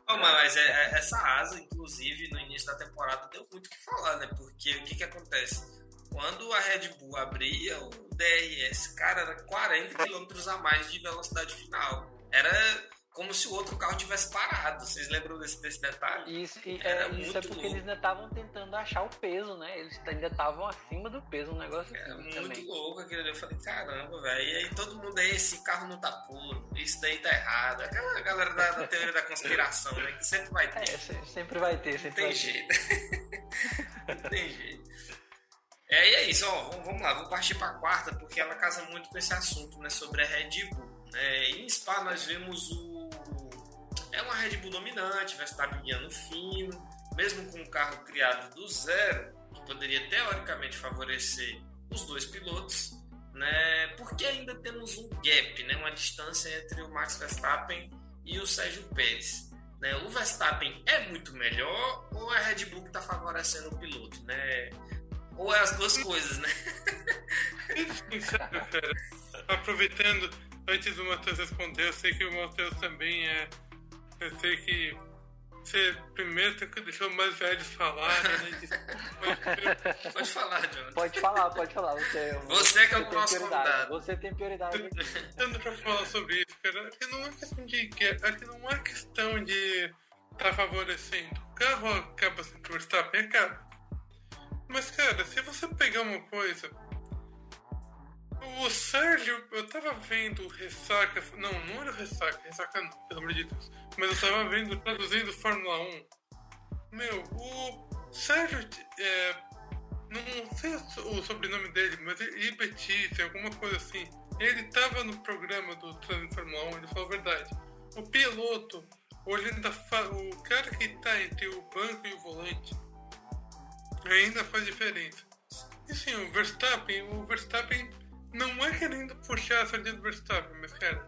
Oh, mas é, é, essa asa, inclusive, no início da temporada deu muito o que falar, né? Porque o que que acontece? Quando a Red Bull abria o DRS, cara, era 40 km a mais de velocidade final era como se o outro carro tivesse parado. Vocês lembram desse, desse detalhe? Isso, e, é, isso é porque louco. eles ainda estavam tentando achar o peso, né? Eles ainda estavam acima do peso, um negócio é, assim. muito também. louco aquilo ali. Eu falei, caramba, velho. E aí todo mundo aí, esse carro não tá puro, isso daí tá errado. Aquela galera da, da teoria da conspiração, né? Que sempre vai ter. É, sempre vai ter, sempre tem vai jeito. não tem jeito. É, e é isso, ó, vamos lá, vou partir para a quarta, porque ela casa muito com esse assunto, né, sobre a Red Bull. É, em Spa nós vemos o. É uma Red Bull dominante, Verstappen guiando fino, mesmo com um carro criado do zero, que poderia teoricamente favorecer os dois pilotos, né? Porque ainda temos um gap, né? Uma distância entre o Max Verstappen e o Sérgio Pérez. Né? O Verstappen é muito melhor ou é a Red Bull que está favorecendo o piloto, né? Ou é as duas coisas, né? Aproveitando antes do Matheus responder, eu sei que o Matheus também é. Eu sei que você primeiro tem que deixar os mais velhos falarem. Né? pode falar, Jonathan. Pode falar, pode falar. Você, você que é o nosso convidado. Você tem prioridade. Tendo pra falar sobre isso, cara, aqui não é questão de. Aqui não é questão de estar tá favorecendo. O carro acaba sendo Verstappen, acaba. Mas, cara, se você pegar uma coisa o Sérgio, eu tava vendo Ressaca. Não, não era Ressaca, Ressaca não, pelo amor de Deus. Mas eu tava vendo, traduzindo Fórmula 1. Meu, o Sérgio. É, não sei o sobrenome dele, mas Ibetice, alguma coisa assim. Ele tava no programa do Traduzindo Fórmula 1, ele falou a verdade. O piloto, hoje ainda o cara que tá entre o banco e o volante, ainda faz diferença. E sim, o Verstappen, o Verstappen não é querendo puxar a sardinha do Verstappen, mas cara,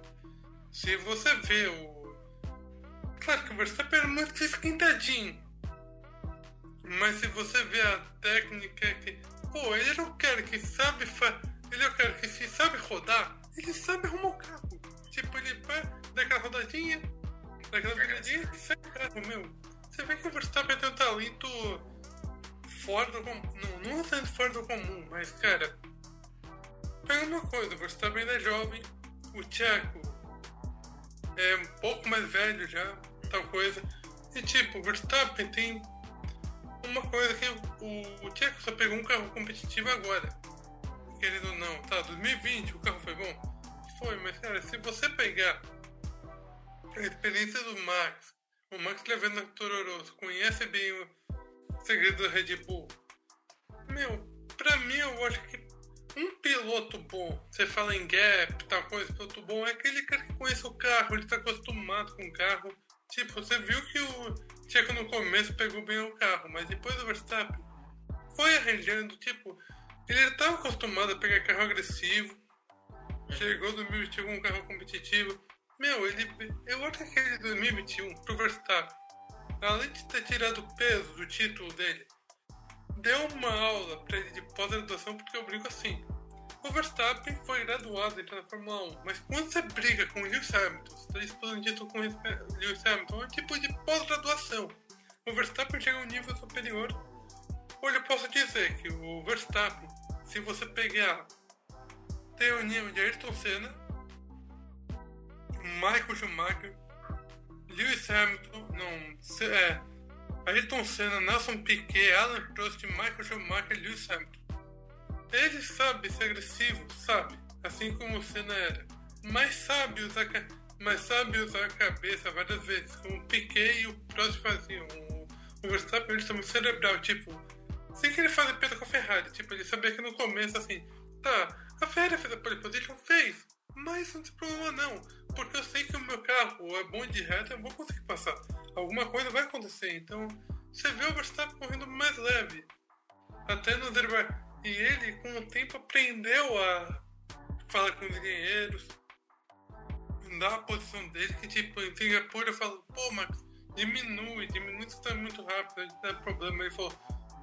se você vê o. Claro que o Verstappen é muito esquentadinho. Mas se você vê a técnica que. Pô, ele é o cara que sabe. Fa... Ele é o cara que se sabe rodar, ele sabe arrumar o carro. Tipo, ele vai dar aquela rodadinha, dá aquela viradinha e sai o carro, meu. Você vê que o Verstappen tem um talento fora do comum. Não, não é tanto fora do comum, mas cara pega uma coisa, você também é jovem, o Tcheco é um pouco mais velho já, tal coisa. E tipo, o Verstappen tem uma coisa que o, o Tcheco só pegou um carro competitivo agora. Querendo ou não, tá, 2020 o carro foi bom? Foi, mas cara, se você pegar a experiência do Max, o Max levando a Toro Rosso, conhece bem o segredo da Red Bull. Meu, pra mim eu acho que um piloto bom, você fala em gap, tal coisa, piloto bom, é aquele cara que conhece o carro, ele tá acostumado com o carro. Tipo, você viu que o Checo no começo pegou bem o carro, mas depois o Verstappen foi arranjando, tipo, ele estava acostumado a pegar carro agressivo, chegou 2021 com um carro competitivo. Meu, ele, eu acho que aquele 2021 pro Verstappen, além de ter tirado o peso do título dele, deu uma aula para ele de pós-graduação, porque eu brinco assim. O Verstappen foi graduado então, na Fórmula 1, mas quando você briga com o Lewis Hamilton, você está disputando título com o Lewis Hamilton, é um tipo de pós-graduação. O Verstappen chega a um nível superior. Olha, eu posso dizer que o Verstappen, se você pegar, tem o nível de Ayrton Senna, Michael Schumacher, Lewis Hamilton, não, é, Ayrton Senna, Nelson Piquet, Alan Prost, Michael Schumacher e Lewis Hamilton. Ele sabe ser agressivo, sabe, assim como o Senna era, mas sabe usar, mas sabe usar a cabeça várias vezes, como o Piquet e o Prost faziam. O, o Verstappen ele também cerebral, tipo, sem querer fazer peso com a Ferrari, tipo, ele sabia que no começo, assim, tá, a Ferrari fez a pole position, fez, mas não tem problema não, porque eu sei que o meu carro é bom de reta, eu vou conseguir passar. Alguma coisa vai acontecer, então você vê o Verstappen correndo mais leve. Até no Azerbaijão. E ele, com o tempo, aprendeu a falar com os engenheiros, dar a posição dele, que tipo, em Singapura eu falo, pô, Max, diminui, diminui isso tá muito rápido, tem problema. Ele falou,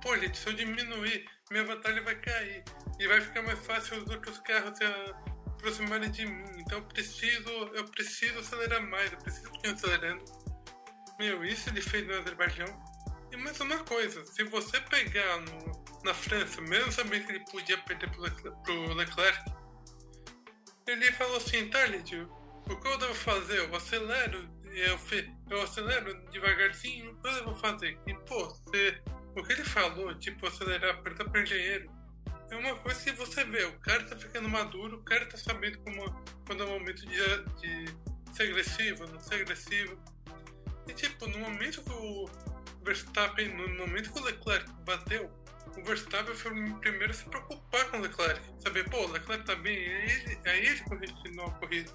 pô, gente, se eu diminuir, minha vantagem vai cair. E vai ficar mais fácil os outros carros se aproximarem de mim. Então eu preciso, eu preciso acelerar mais, eu preciso continuar acelerando. Meu, isso ele fez no Azerbaijão. E mais uma coisa, se você pegar no, na França, mesmo sabendo que ele podia perder pro, Leclerc, pro Leclerc ele falou assim, tá, Lidio, o que eu devo fazer? Eu acelero, eu, eu acelero devagarzinho, o que eu devo fazer? E, pô, você, o que ele falou, tipo, acelerar, apertar pro engenheiro, é uma coisa que você vê, o cara tá ficando maduro, o cara tá sabendo como, quando é o momento de, de ser agressivo, não ser agressivo. E tipo, no momento que o Verstappen, no momento que o Leclerc bateu, o Verstappen foi o primeiro a se preocupar com o Leclerc. Saber, pô, o Leclerc tá bem, é ele, é ele continuou a corrida.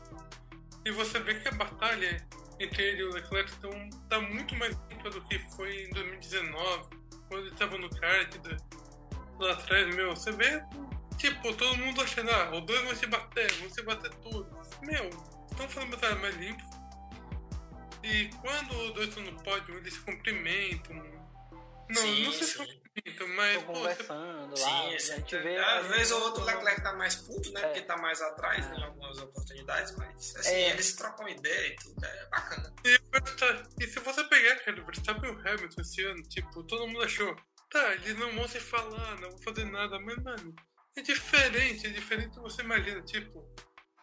E você vê que a batalha entre ele e o Leclerc estão, tá muito mais limpa do que foi em 2019, quando ele tava no kart lá atrás, meu. Você vê, tipo, todo mundo achando, ah, os dois vão se bater, vão se bater tudo. Meu, estão fazendo batalha mais limpa e quando os dois estão no pódio, eles se cumprimentam. Não, sim, não se sim. cumprimentam, mas. Estão conversando lá, sim, a gente vê. Às vezes o outro Leclerc tá mais puto, né? É. Porque tá mais atrás é. em algumas oportunidades, mas assim, é. eles trocam ideia e tudo, é bacana. E, e se você pegar, cara, o Verstappen e o Hamilton esse ano, tipo, todo mundo achou, tá, eles não vão se falar, não vão fazer nada, mas, mano, é diferente, é diferente do que você imagina, tipo,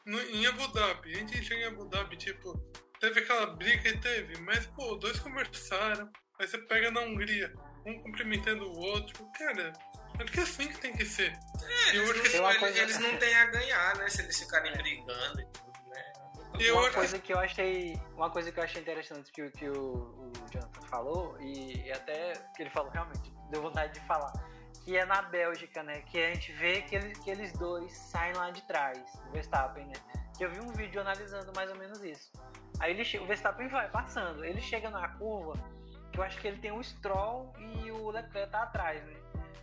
no, em Abu Dhabi, a gente chega em Abu Dhabi, tipo, teve aquela briga e teve, mas pô, dois conversaram, aí você pega na Hungria, um cumprimentando o outro, cara, acho que é assim que tem que ser. É, eles, não, eles, coisa... eles, não têm a ganhar, né, se eles ficarem brigando e tudo, né. E uma coisa que eu achei, uma coisa que eu achei interessante que, que o, o Jonathan falou e, e até que ele falou realmente deu vontade de falar que é na Bélgica, né? Que a gente vê que, ele, que eles dois saem lá de trás, o Verstappen, né? Que eu vi um vídeo analisando mais ou menos isso. Aí ele, o Verstappen vai passando. Ele chega na curva, que eu acho que ele tem o Stroll e o Leclerc tá atrás, né?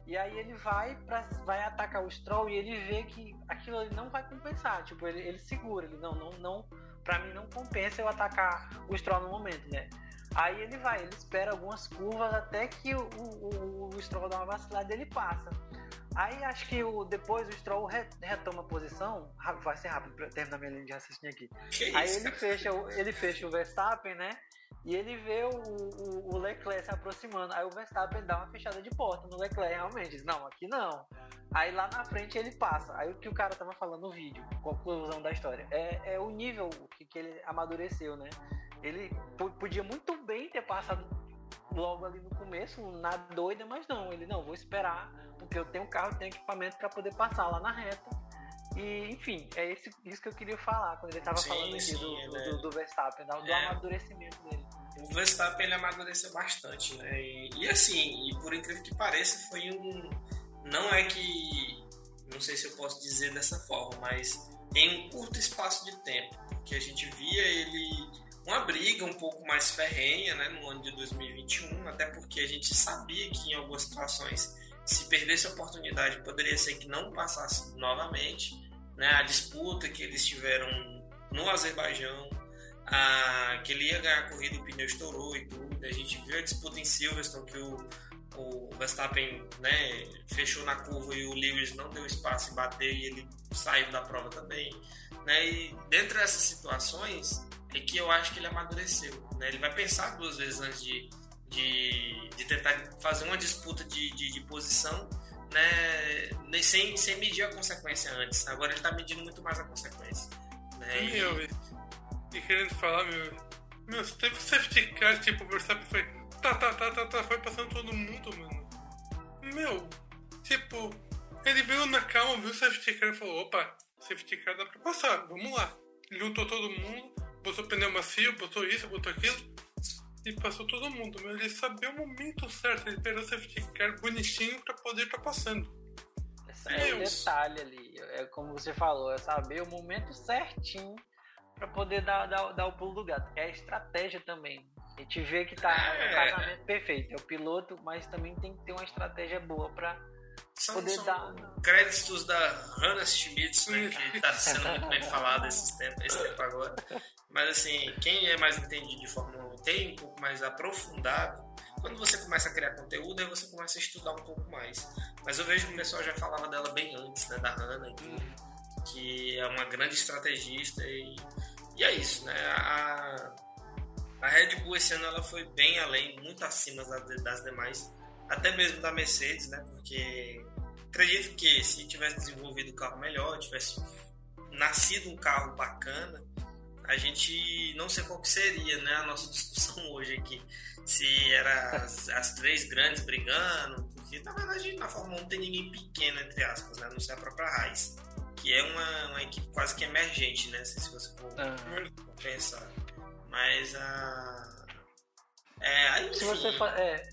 E aí ele vai pra, vai atacar o Stroll e ele vê que aquilo ali não vai compensar. Tipo, ele, ele segura, ele não, não, não. Pra mim não compensa eu atacar o Stroll no momento, né? Aí ele vai, ele espera algumas curvas até que o, o, o Stroll dá uma vacilada e ele passa. Aí acho que o, depois o Stroll retoma a posição, vai ser rápido para terminar minha linha de raciocínio aqui. Que Aí isso, ele fecha, ele fecha o Verstappen, né? E ele vê o, o, o, Leclerc se aproximando. Aí o Verstappen dá uma fechada de porta no Leclerc, realmente. Diz, não, aqui não. Aí lá na frente ele passa. Aí o que o cara tava falando no vídeo, conclusão da história, é, é o nível que, que ele amadureceu, né? Ele podia muito bem ter passado logo ali no começo, na doida, mas não. Ele, não, vou esperar porque eu tenho carro, tenho equipamento para poder passar lá na reta E, enfim, é esse, isso que eu queria falar quando ele estava falando aqui sim, do, né? do, do Verstappen, do, do É. amadurecimento dele. O Verstappen ele amadureceu bastante, né? E, e assim, e por incrível que pareça, foi um. Não é que. Não sei se eu posso dizer dessa forma, mas em um curto espaço de tempo. Porque a gente via ele. Uma briga um pouco mais ferrenha, né? No ano de 2021, até porque a gente sabia que em algumas situações, se perdesse a oportunidade, poderia ser que não passasse novamente. Né? A disputa que eles tiveram no Azerbaijão, a, que ele ia ganhar a corrida, o pneu estourou e tudo. A gente viu a disputa em Silverstone que o, o Verstappen né, fechou na curva e o Lewis não deu espaço e bateu e ele saiu da prova também. Né? E dentro dessas situações é que eu acho que ele amadureceu. Né? Ele vai pensar duas vezes antes de, de, de tentar fazer uma disputa de, de, de posição né, sem, sem medir a consequência antes. Agora ele está medindo muito mais a consequência. Né? E- Meu, e, e querendo falar, meu. Meu, se teve safety car, tipo, o Verstappen foi. Tá, tá, tá, tá, tá, foi passando todo mundo, mano. Meu, tipo, ele veio na calma, viu o safety car e falou: opa, safety car dá pra passar, vamos lá. Juntou todo mundo, botou pneu macio, botou isso, botou aquilo. E passou todo mundo, meu. Ele sabia o momento certo, ele pegou o safety car bonitinho pra poder estar passando. Esse é o Deus. detalhe ali. É como você falou, é saber o momento certinho pra poder dar, dar, dar o pulo do gato. É a estratégia também. A gente vê que tá É. o casamento perfeito. É o piloto, mas também tem que ter uma estratégia boa pra São, poder são dar. créditos da Hannah Schmitz, né, que está sendo muito bem falado esses tempos, esse tempo agora. Mas assim, quem é mais entendido de Fórmula 1 tem um pouco mais aprofundado. Quando você começa a criar conteúdo, aí você começa a estudar um pouco mais. Mas eu vejo que o pessoal já falava dela bem antes, né, da Hannah e tudo, que é uma grande estrategista e, e é isso, né? A, a Red Bull esse ano ela foi bem além, muito acima das, das demais, até mesmo da Mercedes, né? Porque acredito que se tivesse desenvolvido o carro melhor, tivesse nascido um carro bacana, a gente não sei qual que seria, né? A nossa discussão hoje aqui, se era as, as três grandes brigando, porque na verdade na Fórmula 1 não tem ninguém pequeno entre aspas, né? A Não sei a própria Raiz, que é uma, uma equipe quase que emergente, né? Se você for Ah, pensar. Mas a. É, aí, se, enfim, você é,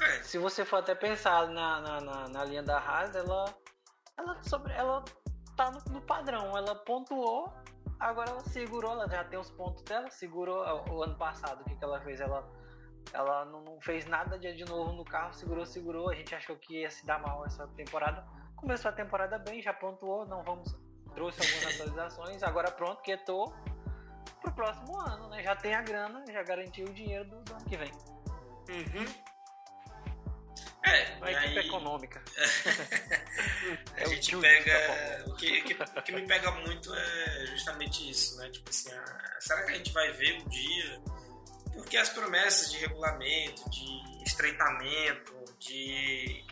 é, se você for até pensar na, na, na, na linha da Haas, ela, ela, sobre, ela tá no, no padrão. Ela pontuou, agora ela segurou, ela já tem os pontos dela, segurou o, ano passado. O que, que ela fez? Ela, ela não, não fez nada de, de novo no carro, segurou, segurou. A gente achou que ia se dar mal essa temporada. Começou a temporada bem, já pontuou, não vamos. Trouxe algumas atualizações, agora pronto, quietou pro próximo ano, né? Já tem a grana, já garantiu o dinheiro do, do ano que vem. Uhum. É, Uma equipe aí econômica. a É gente pega. O que, que, que me pega muito é justamente isso, né? Tipo assim, ah, será que a gente vai ver um dia? Porque as promessas de regulamento, de estreitamento, de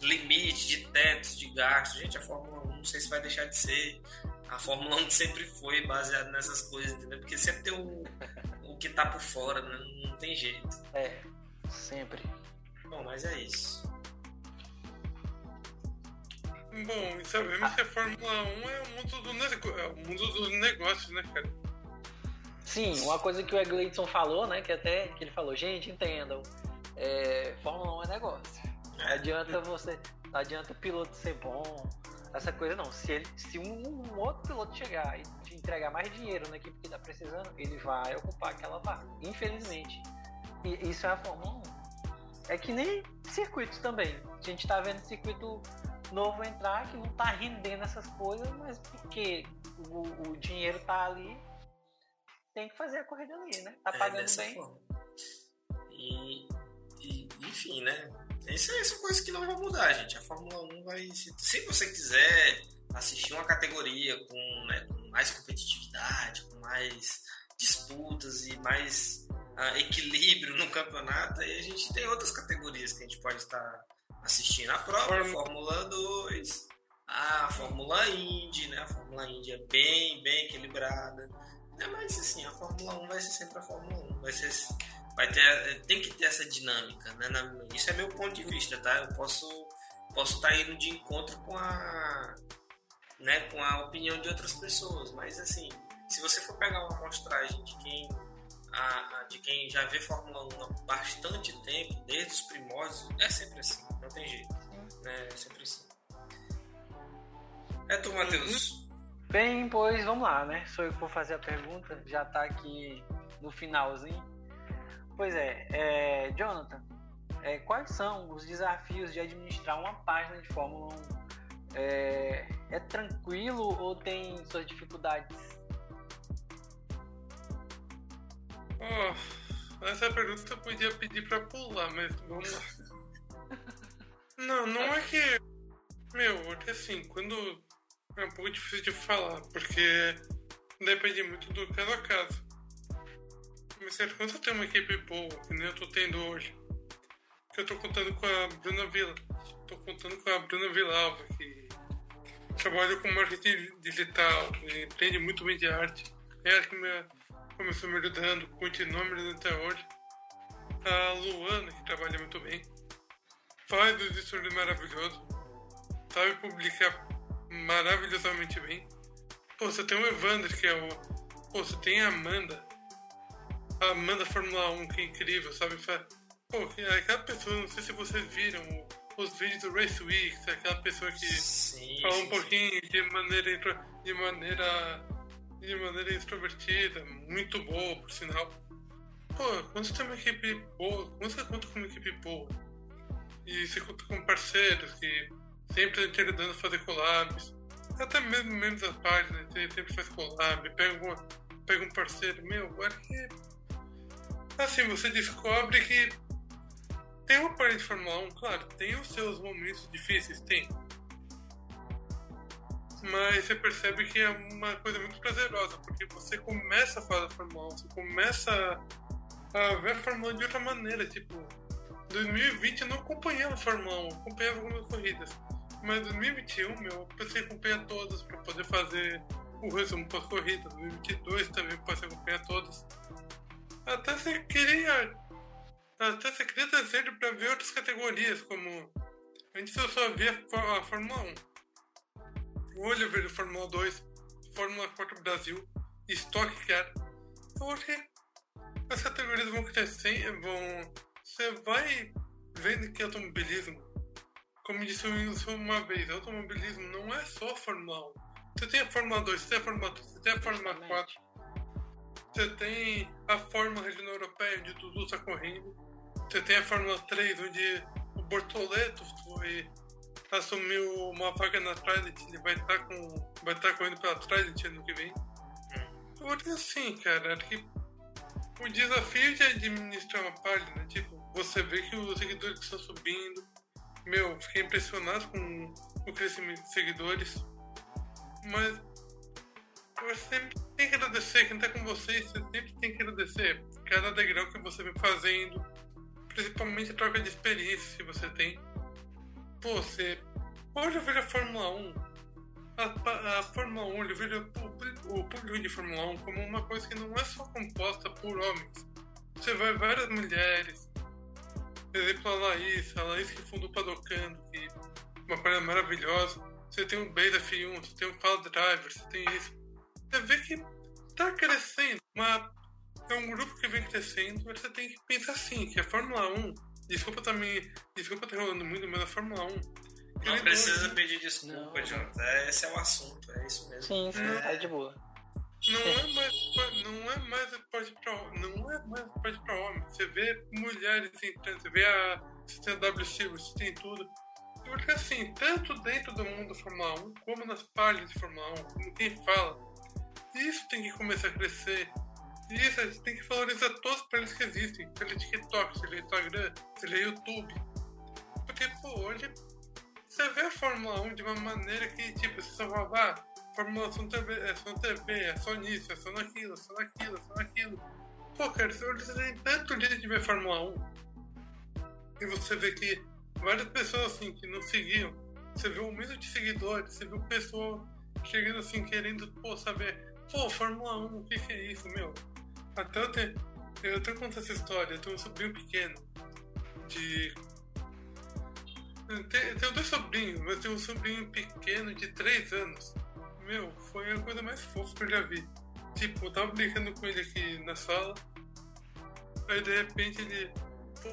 limite, de tetos, de gastos, gente, a Fórmula 1 não sei se vai deixar de ser. A Fórmula 1 sempre foi baseada nessas coisas, entendeu? Porque sempre tem o, o que tá por fora, né? Não tem jeito. É, sempre. Bom, mas é isso. Bom, e sabemos que a Fórmula 1 é o mundo, do nego- é o mundo dos negócios, né, cara? Sim, uma coisa que o Egleidson falou, né? Que até que ele falou, gente, entendam. É, Fórmula 1 é negócio. Não adianta você. Não adianta o piloto ser bom. Essa coisa não. Se, ele, se um, um outro piloto chegar e te entregar mais dinheiro na equipe que tá precisando, ele vai ocupar aquela vaga. Infelizmente. E isso é a Fórmula 1. É que nem circuitos também. A gente tá vendo circuito novo entrar que não tá rendendo essas coisas, mas porque o, o dinheiro tá ali, tem que fazer a corrida ali, né? Tá É, pagando dessa bem. forma. E, e, enfim, né? Isso aí são coisas que não vão mudar, gente. A Fórmula 1 vai. Se, se você quiser assistir uma categoria com, né, com mais competitividade, com mais disputas e mais ah, equilíbrio no campeonato, aí a gente tem outras categorias que a gente pode estar assistindo. A própria Fórmula- Fórmula 2, a Fórmula Indy, né? A Fórmula Indy é bem, bem equilibrada. É, mas assim, a Fórmula 1 vai ser sempre a Fórmula 1. Vai ser, vai ter, tem que ter essa dinâmica, né? Na- isso é meu ponto de vista, tá? Eu posso posso estar indo de encontro com a né, com a opinião de outras pessoas. Mas assim, se você for pegar uma amostragem de quem, a, a, de quem já vê Fórmula 1 há bastante tempo, desde os primórdios, é sempre assim, não tem jeito. Né, é sempre assim. É tu, Matheus. Bem, pois vamos lá, né? Sou eu que vou fazer a pergunta, já tá aqui no finalzinho. Pois é, é Jonathan, é, quais são os desafios de administrar uma página de Fórmula 1? É, é tranquilo ou tem suas dificuldades? Oh, essa pergunta eu podia pedir pra pular, mas vamos lá. Não, não é que. Meu, é assim, quando. É um pouco difícil de falar, porque depende muito do caso a caso. Mas quando eu tenho uma equipe boa, que nem eu tô tendo hoje, que eu tô contando com a Bruna Vila, tô contando com a Bruna Vilalva, que trabalha com marketing digital, entende muito bem de arte. É ela que me, começou me ajudando, continua me ajudando até hoje. A Luana, que trabalha muito bem, faz os estudos maravilhosos, sabe publicar maravilhosamente bem. Pô, você tem o Evander, que é o. Pô, você tem a Amanda. A Amanda Fórmula 1, que é incrível, sabe? Pô, aquela pessoa, não sei se vocês viram os vídeos do Race Week, aquela pessoa que sim, fala um sim, pouquinho sim. de maneira de maneira de maneira extrovertida, muito boa, por sinal. Pô, quando você tem uma equipe boa, quando você conta com uma equipe boa e você conta com parceiros que sempre estão te ajudando a fazer collabs, até mesmo membros da página, você sempre faz collab, pega, uma, pega um parceiro, meu, agora que. Assim, você descobre que tem uma parte de Fórmula 1, claro, tem os seus momentos difíceis, tem. Mas você percebe que é uma coisa muito prazerosa, porque você começa a fazer Fórmula 1, você começa a ver a Fórmula 1 de outra maneira. Tipo, 2020 eu não acompanhava a Fórmula 1, acompanhava algumas corridas. Mas 2021, meu, eu passei a acompanhar todas para poder fazer o resumo pós-corrida. 2022 também passei a acompanhar todas. Até você queria até você cria desejo para ver outras categorias, como antes eu só via a Fórmula 1. Eu vejo Fórmula 2, Fórmula 4 Brasil, Stock Car. Hoje as categorias vão crescendo, vão. Você vai vendo que automobilismo, como disse uma vez, automobilismo não é só Fórmula 1. Você tem a Fórmula 2, você tem a Fórmula 3, você tem a Fórmula 4. Você tem a Fórmula Regional Europeia, onde tudo está correndo. Você tem a Fórmula 3, onde o Bortoleto foi assumiu uma vaga na Trident, ele vai estar tá com vai estar tá correndo pela Trident ano que vem. Eu vou dizer assim, cara, que o desafio de administrar uma página, tipo, você vê que os seguidores estão subindo. Meu, fiquei impressionado com o crescimento de seguidores. Mas você sempre tem que agradecer, quem está com vocês, você sempre tem que agradecer cada degrau que você vem fazendo, principalmente a troca de experiência que você tem. Pô, você. Hoje eu vejo a Fórmula 1. A, a Fórmula 1, eu vejo o, o público de Fórmula 1 como uma coisa que não é só composta por homens. Você vai várias mulheres. Por exemplo, a Laís, a Laís que fundou Padocando, que uma coisa maravilhosa. Você tem o Base F1, você tem o Fala Driver, você tem isso. Você vê que tá crescendo uma é um grupo que vem crescendo, mas você tem que pensar assim, que a Fórmula 1, desculpa também, desculpa estar rolando muito, mas a Fórmula 1. Não precisa não... pedir desculpa, não. Jonathan. Esse é o assunto, é isso mesmo. Sim, sim, é, é de boa. Não é mais, não é mais esporte pra, não é mais esporte pra homem. Você vê mulheres entrando, você vê a, você tem a W Silver, você tem tudo. Porque assim, tanto dentro do mundo da Fórmula 1, como nas páginas de Fórmula 1, como quem fala, isso tem que começar a crescer. Isso, a gente tem que valorizar todos os players que existem. Seja TikTok, seja Instagram, seja YouTube. Porque, pô, hoje você vê a Fórmula 1 de uma maneira que, tipo, você só fala, ah, Fórmula 1 TV, é só TV, é só nisso, é só naquilo, é só naquilo, é só naquilo. Pô, cara, você tem tanto jeito de ver Fórmula 1. E você vê que várias pessoas, assim, que não seguiam, você vê o número de seguidores, você vê o pessoal chegando, assim, querendo, pô, saber, pô, Fórmula 1, o que, que é isso, meu? Até eu tenho, eu tenho contar essa história. Eu tenho um sobrinho pequeno de. Eu tenho, dois sobrinhos, mas tenho um sobrinho pequeno de 3 anos meu, foi a coisa mais fofa que eu já vi. Tipo, eu tava brincando com ele aqui na sala, aí de repente ele,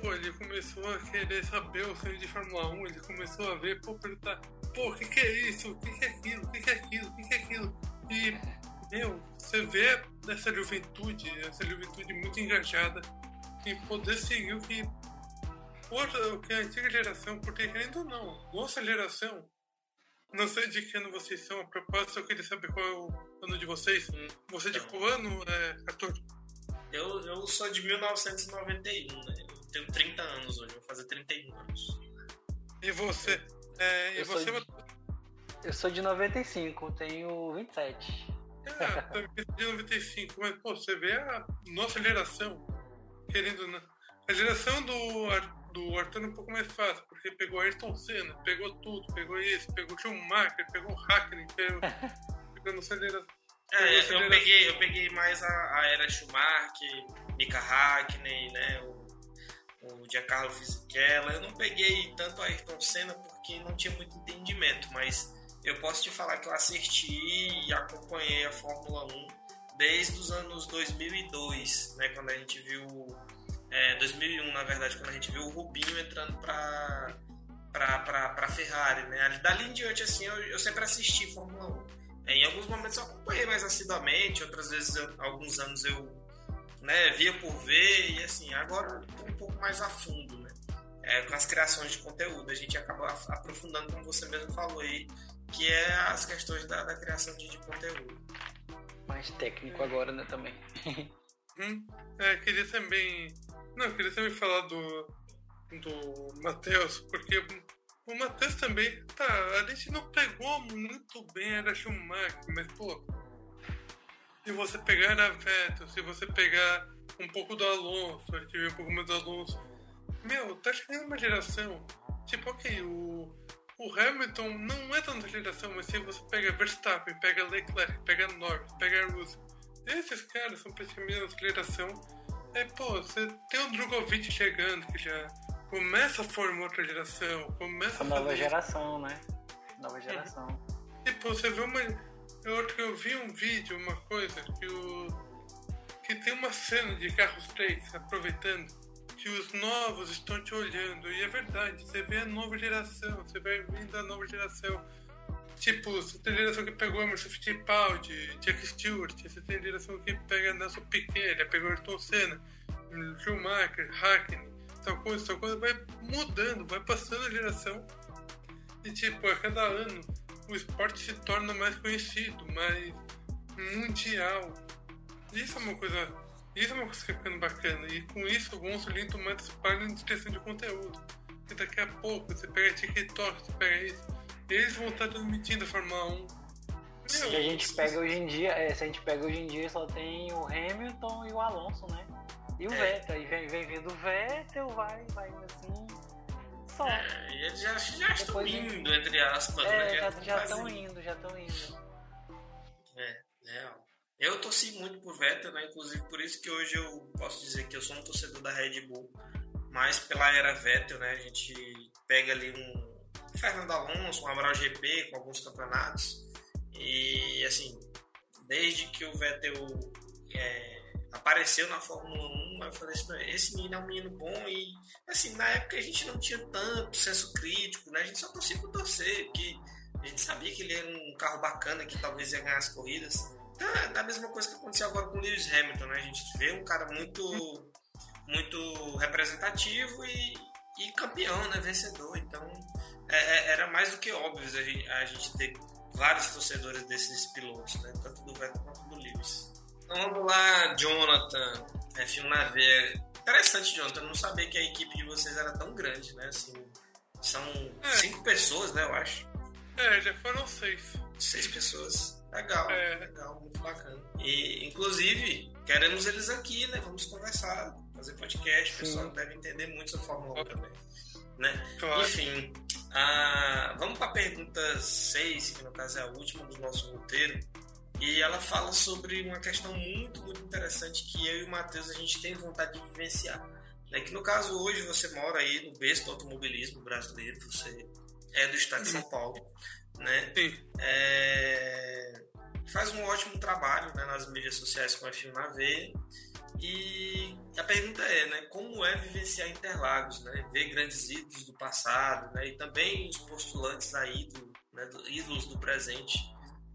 pô, ele começou a querer saber o sonho de Fórmula 1, ele começou a ver, pô, perguntar, pô, o que, que é isso? O que, que é aquilo? O que, que é aquilo? O que, que é aquilo? E, meu, você vê essa juventude, essa juventude muito engajada em poder seguir o que, outra, o que a antiga geração, porque querendo ou não, nossa geração não sei de que ano vocês são, a propósito, eu queria saber qual é o ano de vocês. Hum, Você de qual ano, é, Arthur? Eu, eu sou de 1991, né? Eu tenho 30 anos hoje, vou fazer 31 anos. E você? É, e eu você? Sou de, eu sou de 95, tenho 27. É, também de 95, mas pô, você vê a nossa geração, querendo. Né? A geração do do Arthur é um pouco mais fácil, porque pegou Ayrton Senna, pegou tudo, pegou isso, pegou Schumacher, pegou Hackney, pegou, pegou no aceleração. É, eu peguei, eu peguei mais a, a era Schumacher, Mika Hackney, né, o, o Giancarlo Fisichella. Eu não peguei tanto a Ayrton Senna porque não tinha muito entendimento, mas eu posso te falar que eu assisti e acompanhei a Fórmula 1 desde os anos 2002, né, quando a gente viu é, 2001, na verdade, quando a gente viu o Rubinho entrando para para Ferrari, né? Dali em diante, assim, eu, eu sempre assisti Fórmula 1. É, em alguns momentos eu acompanhei mais assiduamente, outras vezes, eu, alguns anos eu né, via por ver, e assim, agora um pouco mais a fundo, né? É, com as criações de conteúdo, a gente acaba aprofundando, como você mesmo falou aí, que é as questões da, da criação de, de conteúdo. Mais técnico agora, né, também. hum, é, queria também não, eu queria também falar do, do Matheus, porque o Matheus também, tá, a gente não pegou muito bem era Schumacher, mas pô, se você pegar a Vettel, se você pegar um pouco do Alonso, a gente viu um pouco mais do Alonso, meu, tá chegando uma geração, tipo, ok, o, o Hamilton não é tanta geração, mas se você pega Verstappen, pega Leclerc, pega Norris, pega Russell, esses caras são praticamente a geração é, pô, você tem o Drogovic chegando, que já começa a formar outra geração, começa a, a nova geração, né? Nova geração. E, pô, você vê uma. Eu, eu vi um vídeo, uma coisa, que o. que tem uma cena de carros 3 aproveitando que os novos estão te olhando. E é verdade, você vê a nova geração, você vai vindo a nova geração. Tipo, você tem geração que pegou Emerson Fittipaldi, Jack Stewart, você tem geração que pega Nelson Piquet, ele pegou Ayrton Senna, Schumacher, Hackney, tal coisa, tal coisa, vai mudando, vai passando a geração. E tipo, a cada ano o esporte se torna mais conhecido, mais mundial. Isso é uma coisa. Isso é uma coisa que tá ficando bacana. E com isso vão surgindo mais páginas de criação de conteúdo. E daqui a pouco você pega TikTok, você pega isso eles vão estar transmitindo a Fórmula 1. Se a gente pega hoje em dia, é, se a gente pega hoje em dia só tem o Hamilton e o Alonso, né? E o é. Vettel, e vem, vem vindo o Vettel, vai, vai assim. Só. É, e eles já, já estão indo, entre aspas. É, né? já estão indo, já estão indo. Eu torci muito por Vettel, né? Inclusive por isso que hoje eu posso dizer que eu sou um torcedor da Red Bull. Mas pela era Vettel, né? A gente pega ali um Fernando Alonso, um Amaral GP com alguns campeonatos. E assim, desde que o Vettel é, apareceu na Fórmula 1, eu falei assim, esse menino é um menino bom e assim, na época a gente não tinha tanto senso crítico, né? A gente só torcia por torcer, porque a gente sabia que ele era um carro bacana que talvez ia ganhar as corridas. É a mesma coisa que aconteceu agora com o Lewis Hamilton, né? A gente vê um cara muito muito representativo e, e campeão, né? Vencedor. Então é, é, era mais do que óbvio a gente, a gente ter vários torcedores desses pilotos, né? Tanto do Vettel quanto do Lewis. Então vamos lá, Jonathan, F1 na veia. Interessante, Jonathan, não sabia que a equipe de vocês era tão grande, né? Assim, são é. cinco pessoas, né, eu acho. É, já foram seis. Seis pessoas. Legal, é. legal, muito bacana. E, inclusive, queremos eles aqui, né? Vamos conversar, fazer podcast. O pessoal deve entender muito sobre Fórmula 1 também. Né? Claro. Enfim, ah, vamos para a pergunta 6, que no caso é a última do nosso roteiro. E ela fala sobre uma questão muito, muito interessante que eu e o Matheus a gente tem vontade de vivenciar. Né? Que no caso hoje você mora aí no berço do automobilismo brasileiro, você é do estado de São Paulo. Né? É... ótimo trabalho né, nas mídias sociais com a F1 na veia. E a pergunta é, né, como é vivenciar Interlagos, né, ver grandes ídolos do passado, né, e também os postulantes aí do, né, do, ídolos do presente,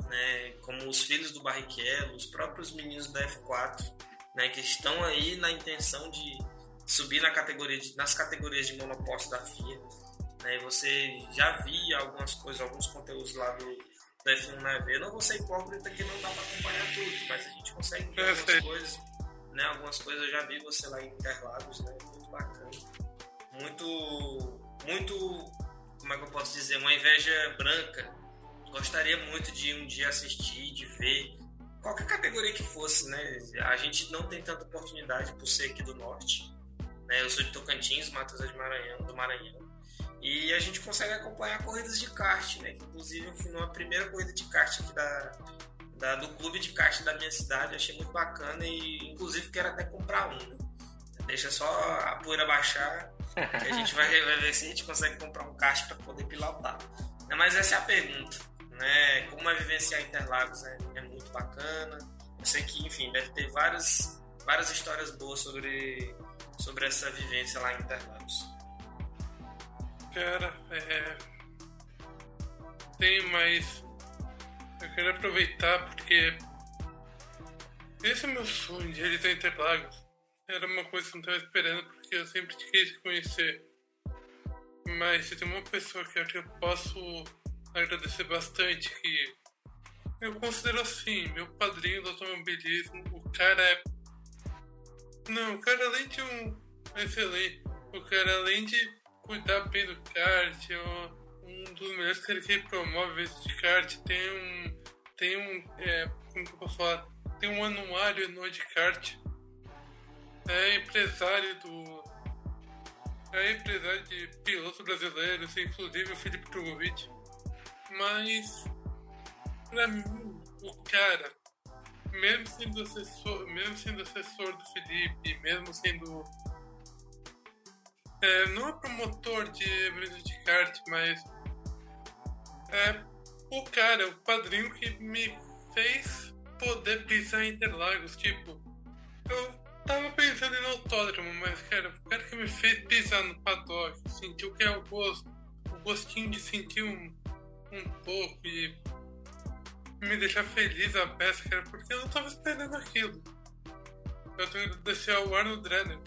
né, como os filhos do Barrichello, os próprios meninos da F4, né, que estão aí na intenção de subir na categoria de, nas categorias de monoposto da FIA. Né, você já via algumas coisas, alguns conteúdos lá do, do F1 na V. Eu não vou ser hipócrita que não dá para acompanhar tudo, mas a gente consegue ver algumas coisas. Né, algumas coisas eu já vi você lá em Interlagos, né, muito bacana. Muito, muito, como é que eu posso dizer, uma inveja branca. Gostaria muito de um dia assistir, de ver qualquer categoria que fosse, né? A gente não tem tanta oportunidade por ser aqui do norte. Né? Eu sou de Tocantins, Matheus é de Maranhão, do Maranhão. E a gente consegue acompanhar corridas de kart, né? Que, inclusive eu fui numa primeira corrida de kart aqui da, da, do clube de kart da minha cidade, achei muito bacana e inclusive quero até comprar um. Né? Deixa só a poeira baixar, que a gente vai, vai ver se a gente consegue comprar um kart para poder pilotar. Mas essa é a pergunta, né? Como é vivenciar Interlagos né? é muito bacana. Eu sei que, enfim, deve ter várias, várias histórias boas sobre sobre essa vivência lá em Interlagos? Cara, é... tem mais. Eu quero aproveitar porque esse é meu sonho de realizar Interlagos. Era uma coisa que eu não estava esperando porque eu sempre quis conhecer. Mas se tem uma pessoa que eu que eu posso agradecer bastante, que eu considero assim, meu padrinho do automobilismo, o cara é não, o cara além de um excelente, o cara além de cuidar bem do kart, um dos melhores que ele promove esse de kart, tem um, tem um, é, como que eu posso falar, tem um anuário no de kart, é empresário do, é empresário de pilotos brasileiros, inclusive o Felipe Drogovic, mas pra mim, o cara mesmo sendo assessor, mesmo sendo assessor do Felipe, mesmo sendo é, não é promotor de eventos de kart, mas é o cara, o padrinho que me fez poder pisar em Interlagos. Tipo, eu tava pensando em autódromo, mas cara, o cara que me fez pisar no paddock, sentiu que é o gosto, o gostinho de sentir um, um pouco e me deixar feliz a peça, cara, porque eu não tava esperando aquilo. Eu tenho que agradecer ao Arnold Drenner.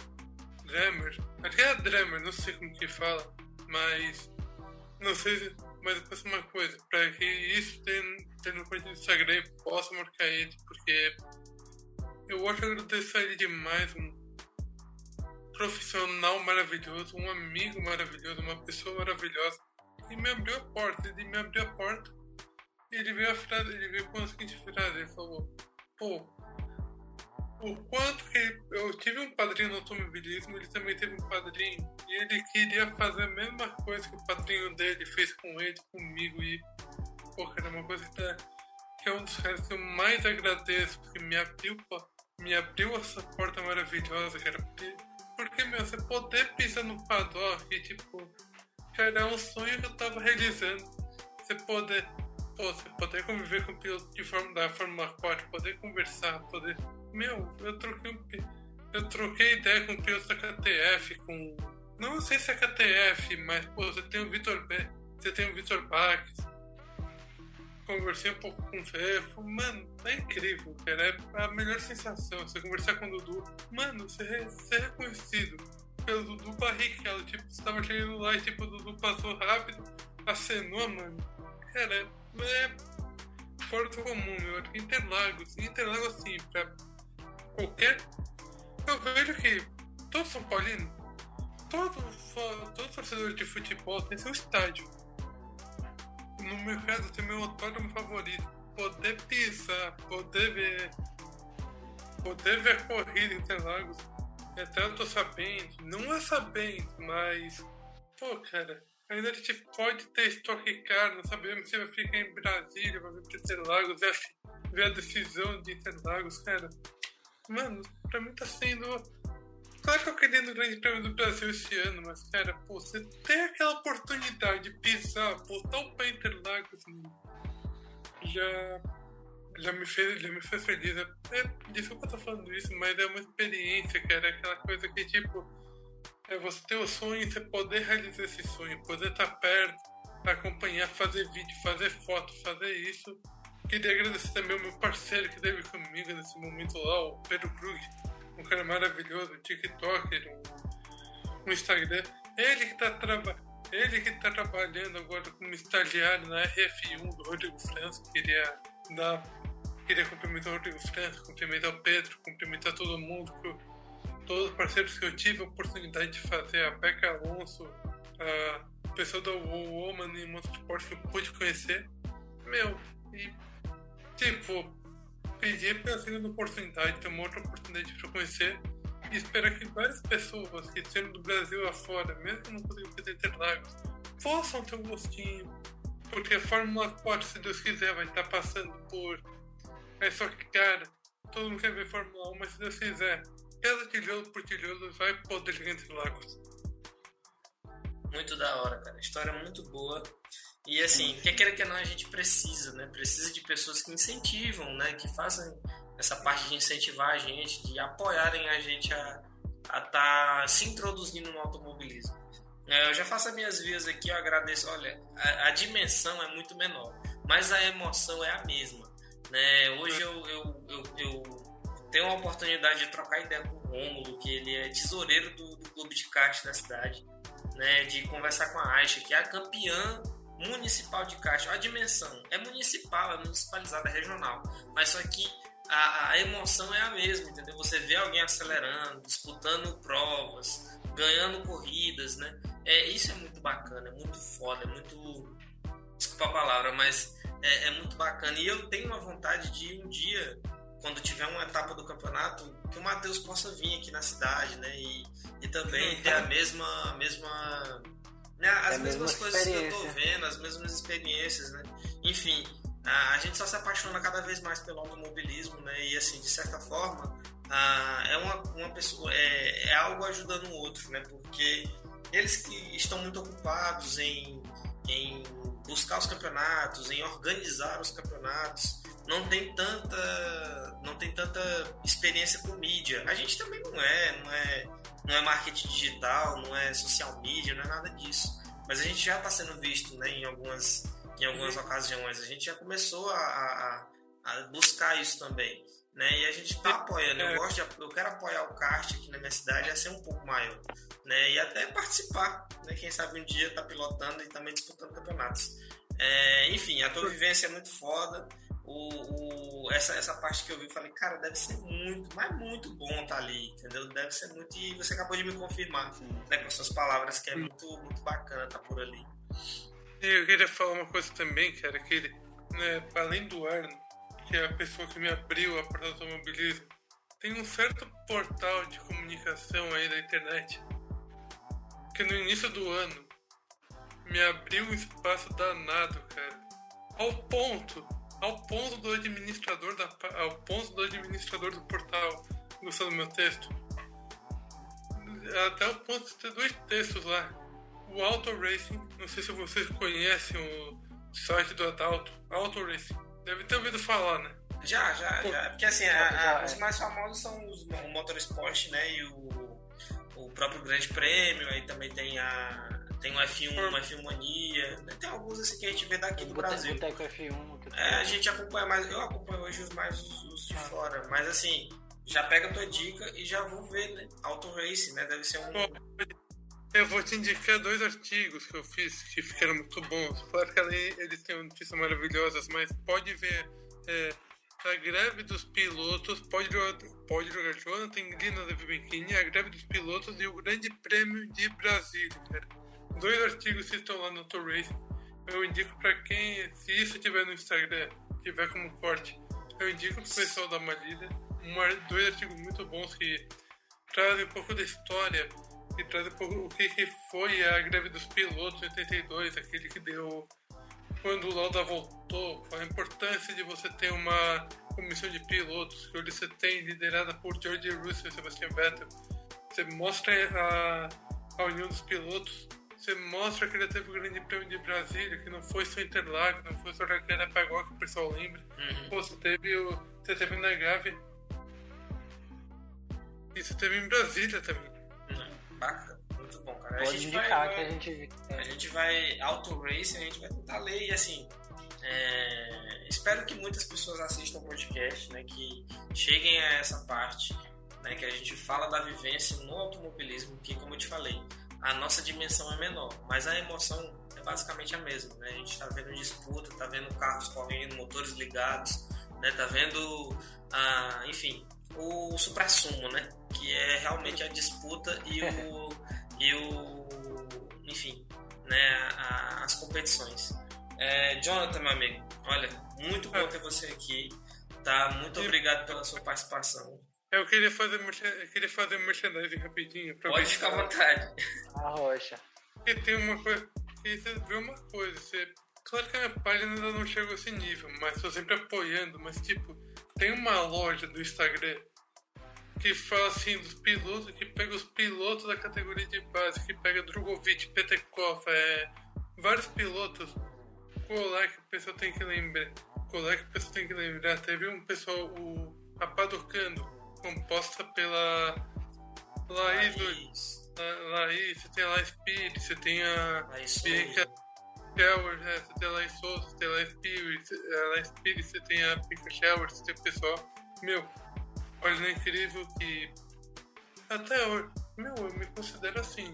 Dremer. Acho que é Dremer, não sei como que fala. Mas. Não sei Mas eu penso uma coisa. Pra que isso tenha, no conta do Instagram possa marcar ele. Porque. Eu acho que agradecer a ele demais. Um profissional maravilhoso. Um amigo maravilhoso. Uma pessoa maravilhosa. E me abriu a porta. Ele me abriu a porta ele veio a frase, ele veio com a seguinte frase, ele falou, pô, o quanto que eu tive um padrinho no automobilismo, ele também teve um padrinho, e ele queria fazer a mesma coisa que o padrinho dele fez com ele, comigo, e, pô, cara, é uma coisa que, que é um dos caras que eu mais agradeço, porque me abriu, me abriu essa porta maravilhosa, cara, porque, porque meu, você poder pisar no paddock, e, tipo, cara, é um sonho que eu tava realizando, você poder pô, você poder conviver com o piloto de forma, da Fórmula 4, poder conversar, poder. Meu, eu troquei Eu troquei ideia com o piloto da KTF, com. Não sei se é KTF, mas pô, você tem o Vitor. Você tem o Vitor Bax. Conversei um pouco com o Fefo. Mano, é incrível, cara. É a melhor sensação. Você conversar com o Dudu. Mano, você, você é reconhecido pelo Dudu Barrichello. Tipo, você tava chegando lá e tipo, o Dudu passou rápido, acenou, mano. Cara, é fora do comum, meu. Interlagos. Interlagos, assim, pra qualquer. Eu vejo que todo São Paulino, todo, todo torcedor de futebol tem seu estádio. No meu caso, tem meu autódromo favorito. Poder pisar, poder ver. Poder ver corrida em Interlagos. Até eu tô sabendo, não é sabendo, mas. Pô, cara, Ainda a gente pode ter estoque caro, não sabemos se vai ficar em Brasília, vai vir para Interlagos, ver a decisão de Interlagos, cara. Mano, pra mim tá sendo. Claro que eu queria no Grande Prêmio do Brasil esse ano, mas, cara, pô, você tem aquela oportunidade de pisar, botar o pé Interlagos, mano. Já. já me fez, já me fez feliz. É, é, desculpa estar falando isso, mas é uma experiência, cara. É aquela coisa que, tipo, é você ter o sonho, você poder realizar esse sonho, poder estar perto, acompanhar, fazer vídeo, fazer foto, fazer isso. Queria agradecer também ao meu parceiro que esteve comigo nesse momento lá, o Pedro Krug, um cara maravilhoso, um TikToker, um, um Instagram. Ele que está trabalhando. Ele que está trabalhando agora como estagiário na RF1 do Rodrigo França, queria dar, queria cumprimentar o Rodrigo França, cumprimentar o Pedro, cumprimentar todo mundo, todos os parceiros que eu tive a oportunidade de fazer, a Beca Alonso, a pessoa da Woman e Motorsport que eu pude conhecer. Meu, e tipo, pedir pela segunda oportunidade, ter uma outra oportunidade para conhecer e esperar que várias pessoas que sendo do Brasil afora, mesmo não conseguindo fazer Interlagos, possam ter um gostinho. Porque a Fórmula 4, se Deus quiser, vai estar passando por. É só que, cara, todo mundo quer ver Fórmula 1, mas se Deus quiser, pela tijolo por tijolo, vai poder chegar entre lagos. Muito da hora, cara. História muito boa. E assim, quer queira que não, a gente precisa, né? Precisa de pessoas que incentivam, né? Que façam essa parte de incentivar a gente, de apoiarem a gente a estar tá se introduzindo no automobilismo. É, eu já faço as minhas vias aqui, eu agradeço. Olha, a, a, dimensão é muito menor, mas a emoção é a mesma. Né? Hoje eu, eu, eu, eu tenho a oportunidade de trocar ideia com o Rômulo, que ele é tesoureiro do, do clube de kart da cidade, né? de conversar com a Aisha, que é a campeã municipal de kart. A dimensão é municipal, é municipalizada, é regional, mas só que a, a, emoção é a mesma, entendeu? Você vê alguém acelerando, disputando provas, ganhando corridas, né? É, isso é muito bacana, é muito foda, é muito. Desculpa a palavra, mas é, é muito bacana. E eu tenho uma vontade de um dia, quando tiver uma etapa do campeonato, que o Matheus possa vir aqui na cidade, né? E, e também ter a mesma. A mesma né? As é mesmas coisas que eu tô vendo, as mesmas experiências, né? Enfim, a gente só se apaixona cada vez mais pelo automobilismo, né? E assim, de certa forma, é uma, uma pessoa é, é algo ajudando o outro, né? Porque eles que estão muito ocupados em, em buscar os campeonatos, em organizar os campeonatos, não tem tanta não tem tanta experiência com mídia. A gente também não é, não é, não é marketing digital, não é social media, não é nada disso. Mas a gente já está sendo visto, né, em algumas em algumas ocasiões. A gente já começou a, a, a buscar isso também. Né? E a gente está apoiando. Eu, é. gosto de, eu quero apoiar o kart aqui na minha cidade a ser um pouco maior. Né? E até participar. Né? Quem sabe um dia tá pilotando e também disputando campeonatos. É, enfim, a tua vivência é muito foda. O, o, essa, essa parte que eu vi, eu falei, cara, deve ser muito, mas muito bom estar tá ali, entendeu? Deve ser muito. E você acabou de me confirmar né, com suas palavras que é muito, muito bacana estar tá por ali. Eu queria falar uma coisa também, cara, que ele, né, além do Arno, que é a pessoa que me abriu a porta do automobilismo, tem um certo portal de comunicação aí da internet que no início do ano me abriu um espaço danado, cara. Ao ponto, ao ponto do administrador da, ao ponto do administrador do portal gostou do meu texto. Até o ponto de ter dois textos lá o Auto Racing, não sei se vocês conhecem o site do Adalto, Auto Racing. Deve ter ouvido falar, né? Já, já, Pô, já. Porque assim, a, a, os mais famosos são os, o Motorsport, né? E o, o próprio Grande Prêmio, aí também tem a. Tem o F1, o F1 Mania, né? tem alguns assim que a gente vê daqui do Brasil. Boteco F1, é, a gente acompanha mais, eu acompanho hoje os mais os de ah. fora, mas assim, já pega a tua dica e já vou ver, né? Auto Racing, né? Deve ser um. Eu vou te indicar dois artigos que eu fiz que ficaram muito bons. Claro que ali eles têm notícias maravilhosas, mas pode ver é, a greve dos pilotos, pode, pode jogar Jonathan Lina da Bianchini, a greve dos pilotos e o Grande Prêmio de Brasília. Dois artigos que estão lá no Tour Race. Eu indico para quem, se isso tiver no Instagram, tiver como corte, eu indico pro pessoal dar uma lida. Um, dois artigos muito bons que trazem um pouco da história e traz o que foi a greve dos pilotos em 82, aquele que deu quando o Lauda voltou, a importância de você ter uma comissão de pilotos que hoje você tem liderada por George Russell e Sebastian Vettel. Você mostra a, a união dos pilotos você mostra que ele teve o Grande Prêmio de Brasília, que não foi só Interlagos, não foi só Raquel Pagó, que o pessoal lembra. Uhum. Pô, você teve o. Você teve o Negave. E você teve em Brasília também. Uhum. Bacana, muito bom, cara. Pode indicar vai, que a gente. A gente vai. Auto Racing, a gente vai tentar ler e assim. É, espero que muitas pessoas assistam o podcast, né? Que cheguem a essa parte, né? Que a gente fala da vivência no automobilismo, que como eu te falei, a nossa dimensão é menor, mas a emoção é basicamente a mesma, né? A gente está vendo disputa, está vendo carros correndo, motores ligados, né? Tá vendo, ah, enfim, o supra-sumo, né? Que é realmente a disputa e o, e o enfim, né? A, as competições. É, Jonathan, meu amigo, olha, muito bom ter você aqui, tá? Muito obrigado pela sua participação. Eu queria fazer, eu queria fazer merchandising rapidinho. Pode ficar à vontade. A rocha. E tem uma coisa. E você vê uma coisa, você. Claro que a minha página ainda não chegou a esse nível, mas estou sempre apoiando. Mas, tipo, tem uma loja do Instagram que fala assim dos pilotos, que pega os pilotos da categoria de base, que pega Drogovic, Petekov, é, vários pilotos. Colar que o pessoal tem que lembrar. Colar que o pessoal tem que lembrar. Teve um pessoal, o Apadocando composta pela Laís. Laís, Laís você tem a Laís Pires, você tem a Bianca Shower, né? você tem a Laís Souza, você tem a Laís Pires, a Laís Pires, você tem a Bianca Shower, você tem o pessoal. Meu, olha, é incrível que até hoje, meu, eu me considero assim.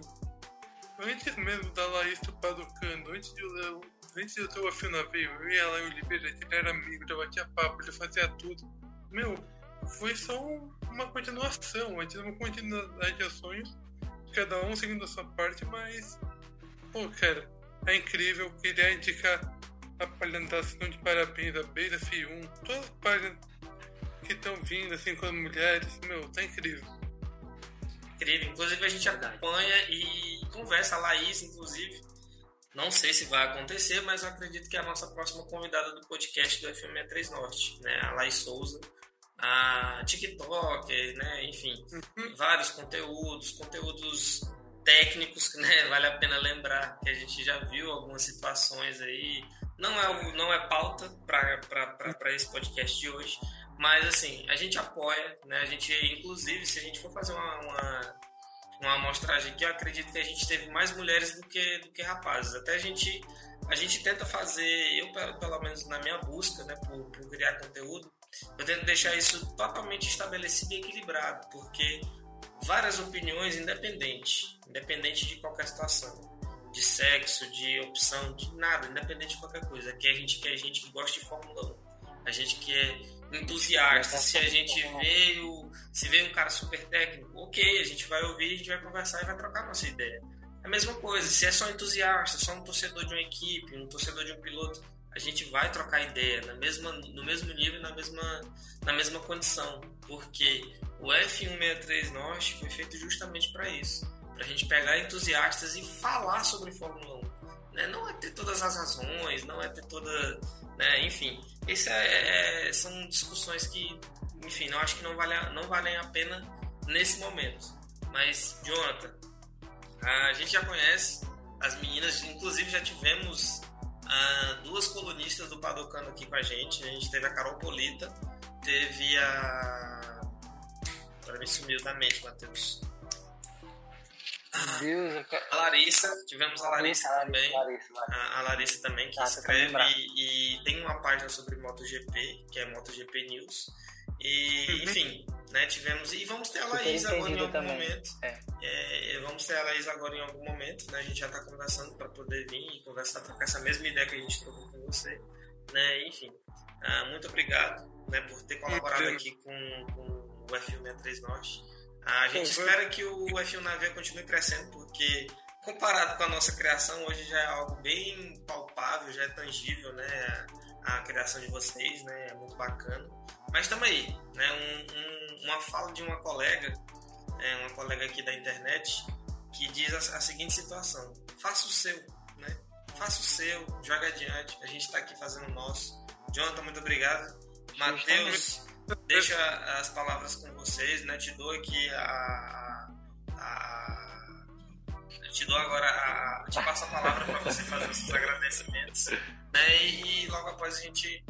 Antes mesmo da Laís Tupaducando, antes de eu, antes de eu ter o Afio Navio, eu ia lá em Oliveira, ele era amigo, já batia papo, ele fazia tudo. Meu, foi só uma continuação, uma continuidade de ações, cada um seguindo a sua parte, mas, pô, cara, é incrível. Queria indicar a palhantação de parabéns da Beira F1, todas as páginas que estão vindo, assim, com as mulheres, meu, tá incrível. Incrível, inclusive a gente acompanha e conversa, a Laís, inclusive. Não sei se vai acontecer, mas eu acredito que é a nossa próxima convidada do podcast do FM63 Norte, né? A Laís Souza a TikTok, né? Enfim, uhum. vários conteúdos, conteúdos técnicos, né? Vale a pena lembrar que a gente já viu algumas situações aí. Não é, não é pauta para esse podcast de hoje, mas assim, a gente apoia, né? A gente, inclusive, se a gente for fazer uma, uma, uma amostragem aqui, eu acredito que a gente teve mais mulheres do que, do que rapazes. Até a gente, a gente tenta fazer, eu pelo menos na minha busca, né, por, por criar conteúdo, eu tento deixar isso totalmente estabelecido e equilibrado, porque várias opiniões independentes, independente de qualquer situação, de sexo, de opção, de nada, independente de qualquer coisa. Aqui a gente quer gente que gosta de Fórmula 1, a gente que é entusiasta. Se a gente veio, se vê um cara super técnico, ok, a gente vai ouvir, a gente vai conversar e vai trocar nossa ideia. É a mesma coisa, se é só entusiasta, só um torcedor de uma equipe, um torcedor de um piloto, a gente vai trocar ideia na mesma, no mesmo nível, na mesma, na mesma condição, porque o F163 Norte foi feito justamente para isso, para a gente pegar entusiastas e falar sobre Fórmula 1. Né? Não é ter todas as razões, não é ter toda, né? enfim, isso é, é, são discussões que, enfim, eu acho que não, vale, não valem a pena nesse momento. Mas, Jonathan, a gente já conhece as meninas, inclusive já tivemos ah, duas colunistas do Padocano aqui com a gente. A gente teve a Carol Polita, teve a. Agora me sumiu da mente, Matheus. Deus, a Larissa, tivemos a Larissa, Larissa também. Larissa, Larissa. A, a, Larissa também, que ah, escreve e, e, tem uma página sobre MotoGP, que é MotoGP News. E, uhum. enfim, né, tivemos. E vamos ter a Laís agora em algum também. momento. É. É, vamos ter a Laís agora em algum momento, né? A gente já está conversando para poder vir e conversar, trocar essa mesma ideia que a gente trocou com você. Né? Enfim, uh, muito obrigado né, por ter colaborado aqui com, com o F163 Norte. Uh, a gente espera que o F1 Navia continue crescendo, porque comparado com a nossa criação, hoje já é algo bem palpável, já é tangível, né? A, a criação de vocês, né? É muito bacana. Mas estamos aí, né? Um, um, uma fala de uma colega, é, uma colega aqui da internet, que diz a, a, seguinte situação: faça o seu, né? Faça o seu, joga adiante. A gente está aqui fazendo o nosso. Jonathan, muito obrigado. Matheus, deixa as palavras com vocês, né? Te dou aqui a, a, te dou agora a. Te passo a palavra para você fazer os seus agradecimentos. Né? E, e, logo após a gente,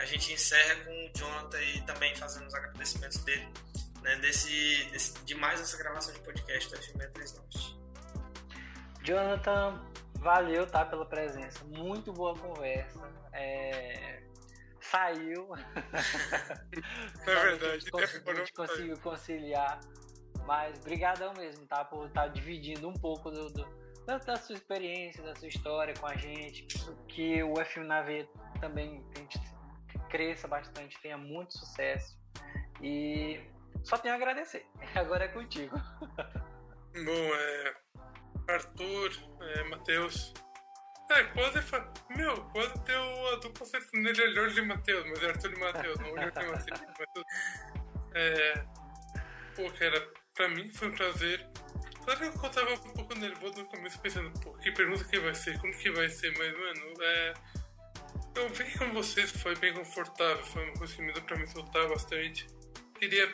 a gente encerra com o Jonathan e também fazendo os agradecimentos dele. Né, desse, desse, de mais essa gravação de podcast do F63 Norte. Jonathan, valeu tá, pela presença. Muito boa conversa. É... Saiu. É verdade. a gente, a gente conseguiu conciliar. Mas brigadão mesmo, tá? Por estar tá dividindo um pouco do, do, da, sua experiência, da sua história com a gente. Que o F1 na V também a gente cresça bastante, tenha muito sucesso. E só tenho a agradecer. Agora é contigo. Bom, é. Arthur, é, Matheus. É, quase. Fa... Meu, quase deu a dupla sertaneja é Jorge e Matheus, mas é Arthur e Matheus, não Jorge e Matheus. É. Pô, cara, pra mim foi um prazer. Claro que eu tava um pouco nervoso no começo, pensando, pô, que pergunta que vai ser, como que vai ser, mas, mano, é. Eu vi com vocês foi bem confortável, foi uma coisa que me deu pra me soltar bastante. Queria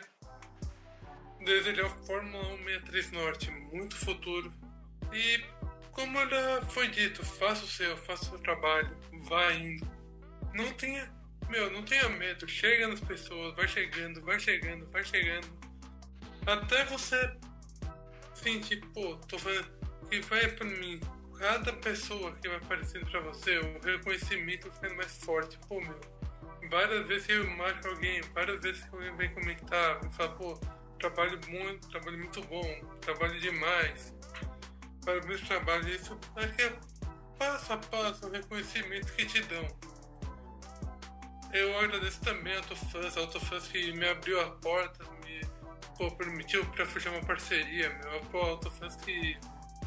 desejar Fórmula 163 Norte, muito futuro. E como já foi dito, faça o seu, faça o seu trabalho, vá indo. Não tenha, meu, não tenha medo, chega nas pessoas, vai chegando, vai chegando, vai chegando. Até você sentir, pô, tô fazendo que vai pra mim. Cada pessoa que vai aparecendo pra você, o reconhecimento ficando mais forte. Pô, meu, várias vezes eu marco alguém, várias vezes que alguém vem comentar, me fala, pô, trabalho muito, trabalho muito bom, trabalho demais. Parabéns pelo trabalho, isso é é passo a passo o reconhecimento que te dão. Eu agradeço também a Autofãs, a Autofãs que me abriu a porta, me pô, permitiu para fechar uma parceria, meu. A Autofãs que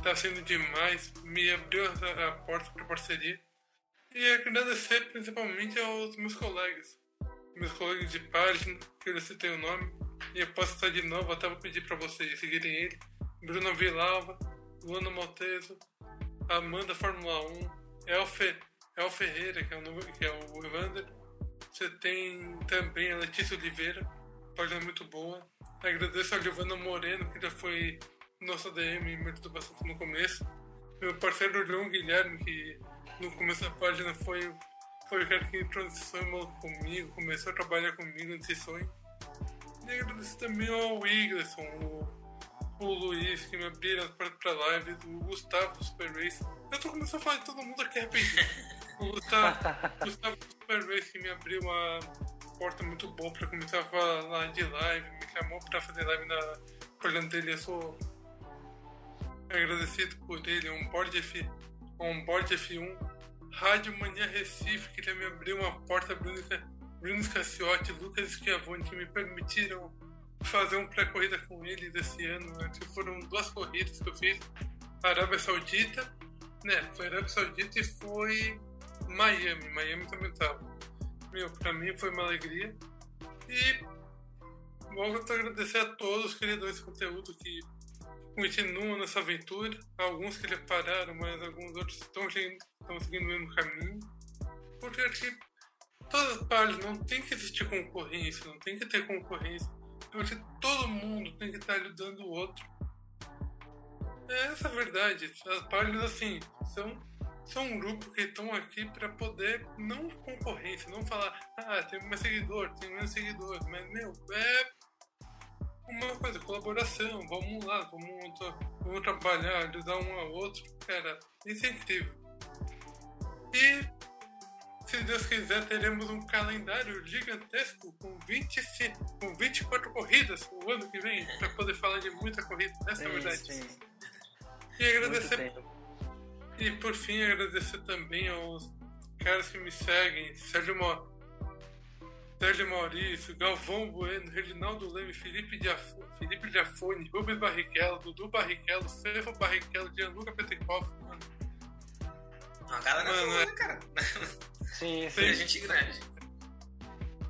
tá sendo demais, me abriu a, porta para parceria. E agradecer principalmente aos meus colegas, meus colegas de página, que eu citei o nome, e eu posso estar de novo, até vou pedir para vocês seguirem ele. Bruno Vilava, Luana Malteso, Amanda Fórmula 1, Elfe, El Ferreira, que é, o, que é o Evander. Você tem também a Letícia Oliveira, página muito boa. Agradeço a Giovanna Moreno, que já foi nossa DM me ajudou bastante no começo. Meu parceiro João Guilherme, que no começo da página foi, foi o cara que sonho comigo, começou a trabalhar comigo nesse sonho. E agradeço também ao Wigleson, o, o Luiz, que me abriram as portas pra live, o Gustavo do Super Race. Eu tô começando a falar de todo mundo aqui rapidinho. O Gustavo, Gustavo do Super Race, que me abriu uma porta muito boa pra começar a falar de live, me chamou pra fazer live na página dele. Eu sou agradecido por ele, um board, F, um board F1, Rádio Mania Recife, que também abriu uma porta Bruno, Bruno Cassiotti, Lucas Schiavone, que me permitiram fazer um pré-corrida com eles esse ano. Né? Que foram duas corridas que eu fiz. Arábia Saudita, né? Foi Arábia Saudita e foi Miami. Miami também tava. Meu, pra mim foi uma alegria. E volto a agradecer a todos os criadores de conteúdo que continuam nessa aventura. Alguns que já pararam, mas alguns outros estão, estão seguindo o mesmo caminho. Porque, tipo, todas as partes não tem que existir concorrência, não tem que ter concorrência. Porque todo mundo tem que estar ajudando o outro. É essa a verdade. As páginas, assim, são, são um grupo que estão aqui para poder, não concorrência, não falar, ah, tem mais seguidor, tem menos seguidor, mas, meu, é uma coisa, colaboração, vamos lá, vamos, vamos trabalhar, ajudar um ao outro, cara, isso é incrível. E se Deus quiser, teremos um calendário gigantesco com, 20, com 24 corridas o ano que vem, para poder falar de muita corrida, essa é a verdade. Sim. E agradecer. E por fim, agradecer também aos caras que me seguem, Sérgio Mó Sérgio Maurício, Galvão Bueno, Reginaldo Leme, Felipe Diafone, Felipe Diafone Rubens Barrichello, Dudu Barrichello, Ferro Barrichello, Gianluca Petekoff, mano. Uma galera mano, boa, é... cara. Sim, sim. gente grande.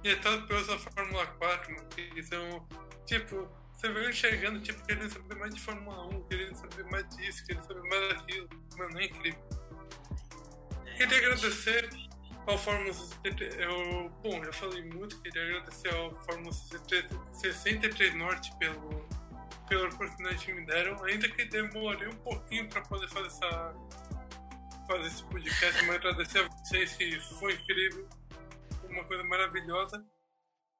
E é tanto pelos da Fórmula 4, mano, que são, tipo, você vem chegando, tipo, querendo saber mais de Fórmula 1, querendo saber mais disso, querendo saber mais daquilo. Mano, é incrível. É, Queria agradecer ao Fórmula 63. Eu, bom, já falei muito, queria agradecer ao Fórmula 63, 63 Norte pelo, pela oportunidade que me deram, ainda que demorei um pouquinho para poder fazer essa fazer esse podcast, mas agradecer a vocês que foi incrível, uma coisa maravilhosa.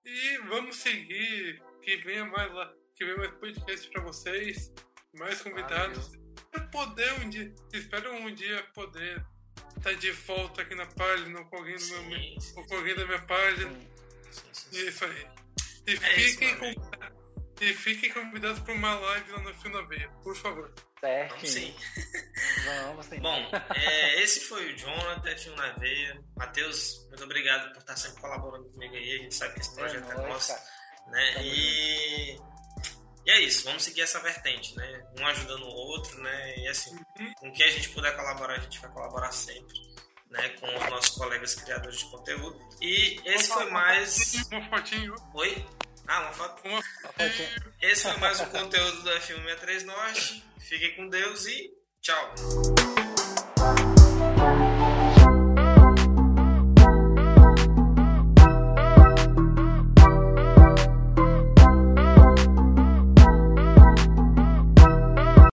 E vamos seguir, que venha mais lá, que venha mais podcast para vocês, mais convidados. Para poder um dia, espero um dia poder estar de volta aqui na página, com alguém, do meu, com alguém da minha página. Sim, sim, sim. Isso aí. E, é fiquem, isso, com, e fiquem convidados para uma live lá no Fio na Veia, por favor. Certo. Vamos sim. Vamos sim. Bom, é, esse foi o Jonathan, Fio na Veia. Matheus, muito obrigado por estar sempre colaborando comigo aí. A gente sabe que esse projeto é, é nosso. Né? E, e é isso, vamos seguir essa vertente, né? Um ajudando o outro, né? E assim, uhum. com que a gente puder colaborar, a gente vai colaborar sempre. Né, com os nossos colegas criadores de conteúdo. E esse foi mais. Uma fotinho. Oi? Ah, uma foto? Uma Esse foi mais um conteúdo do F163 Norte. Fiquem com Deus e tchau.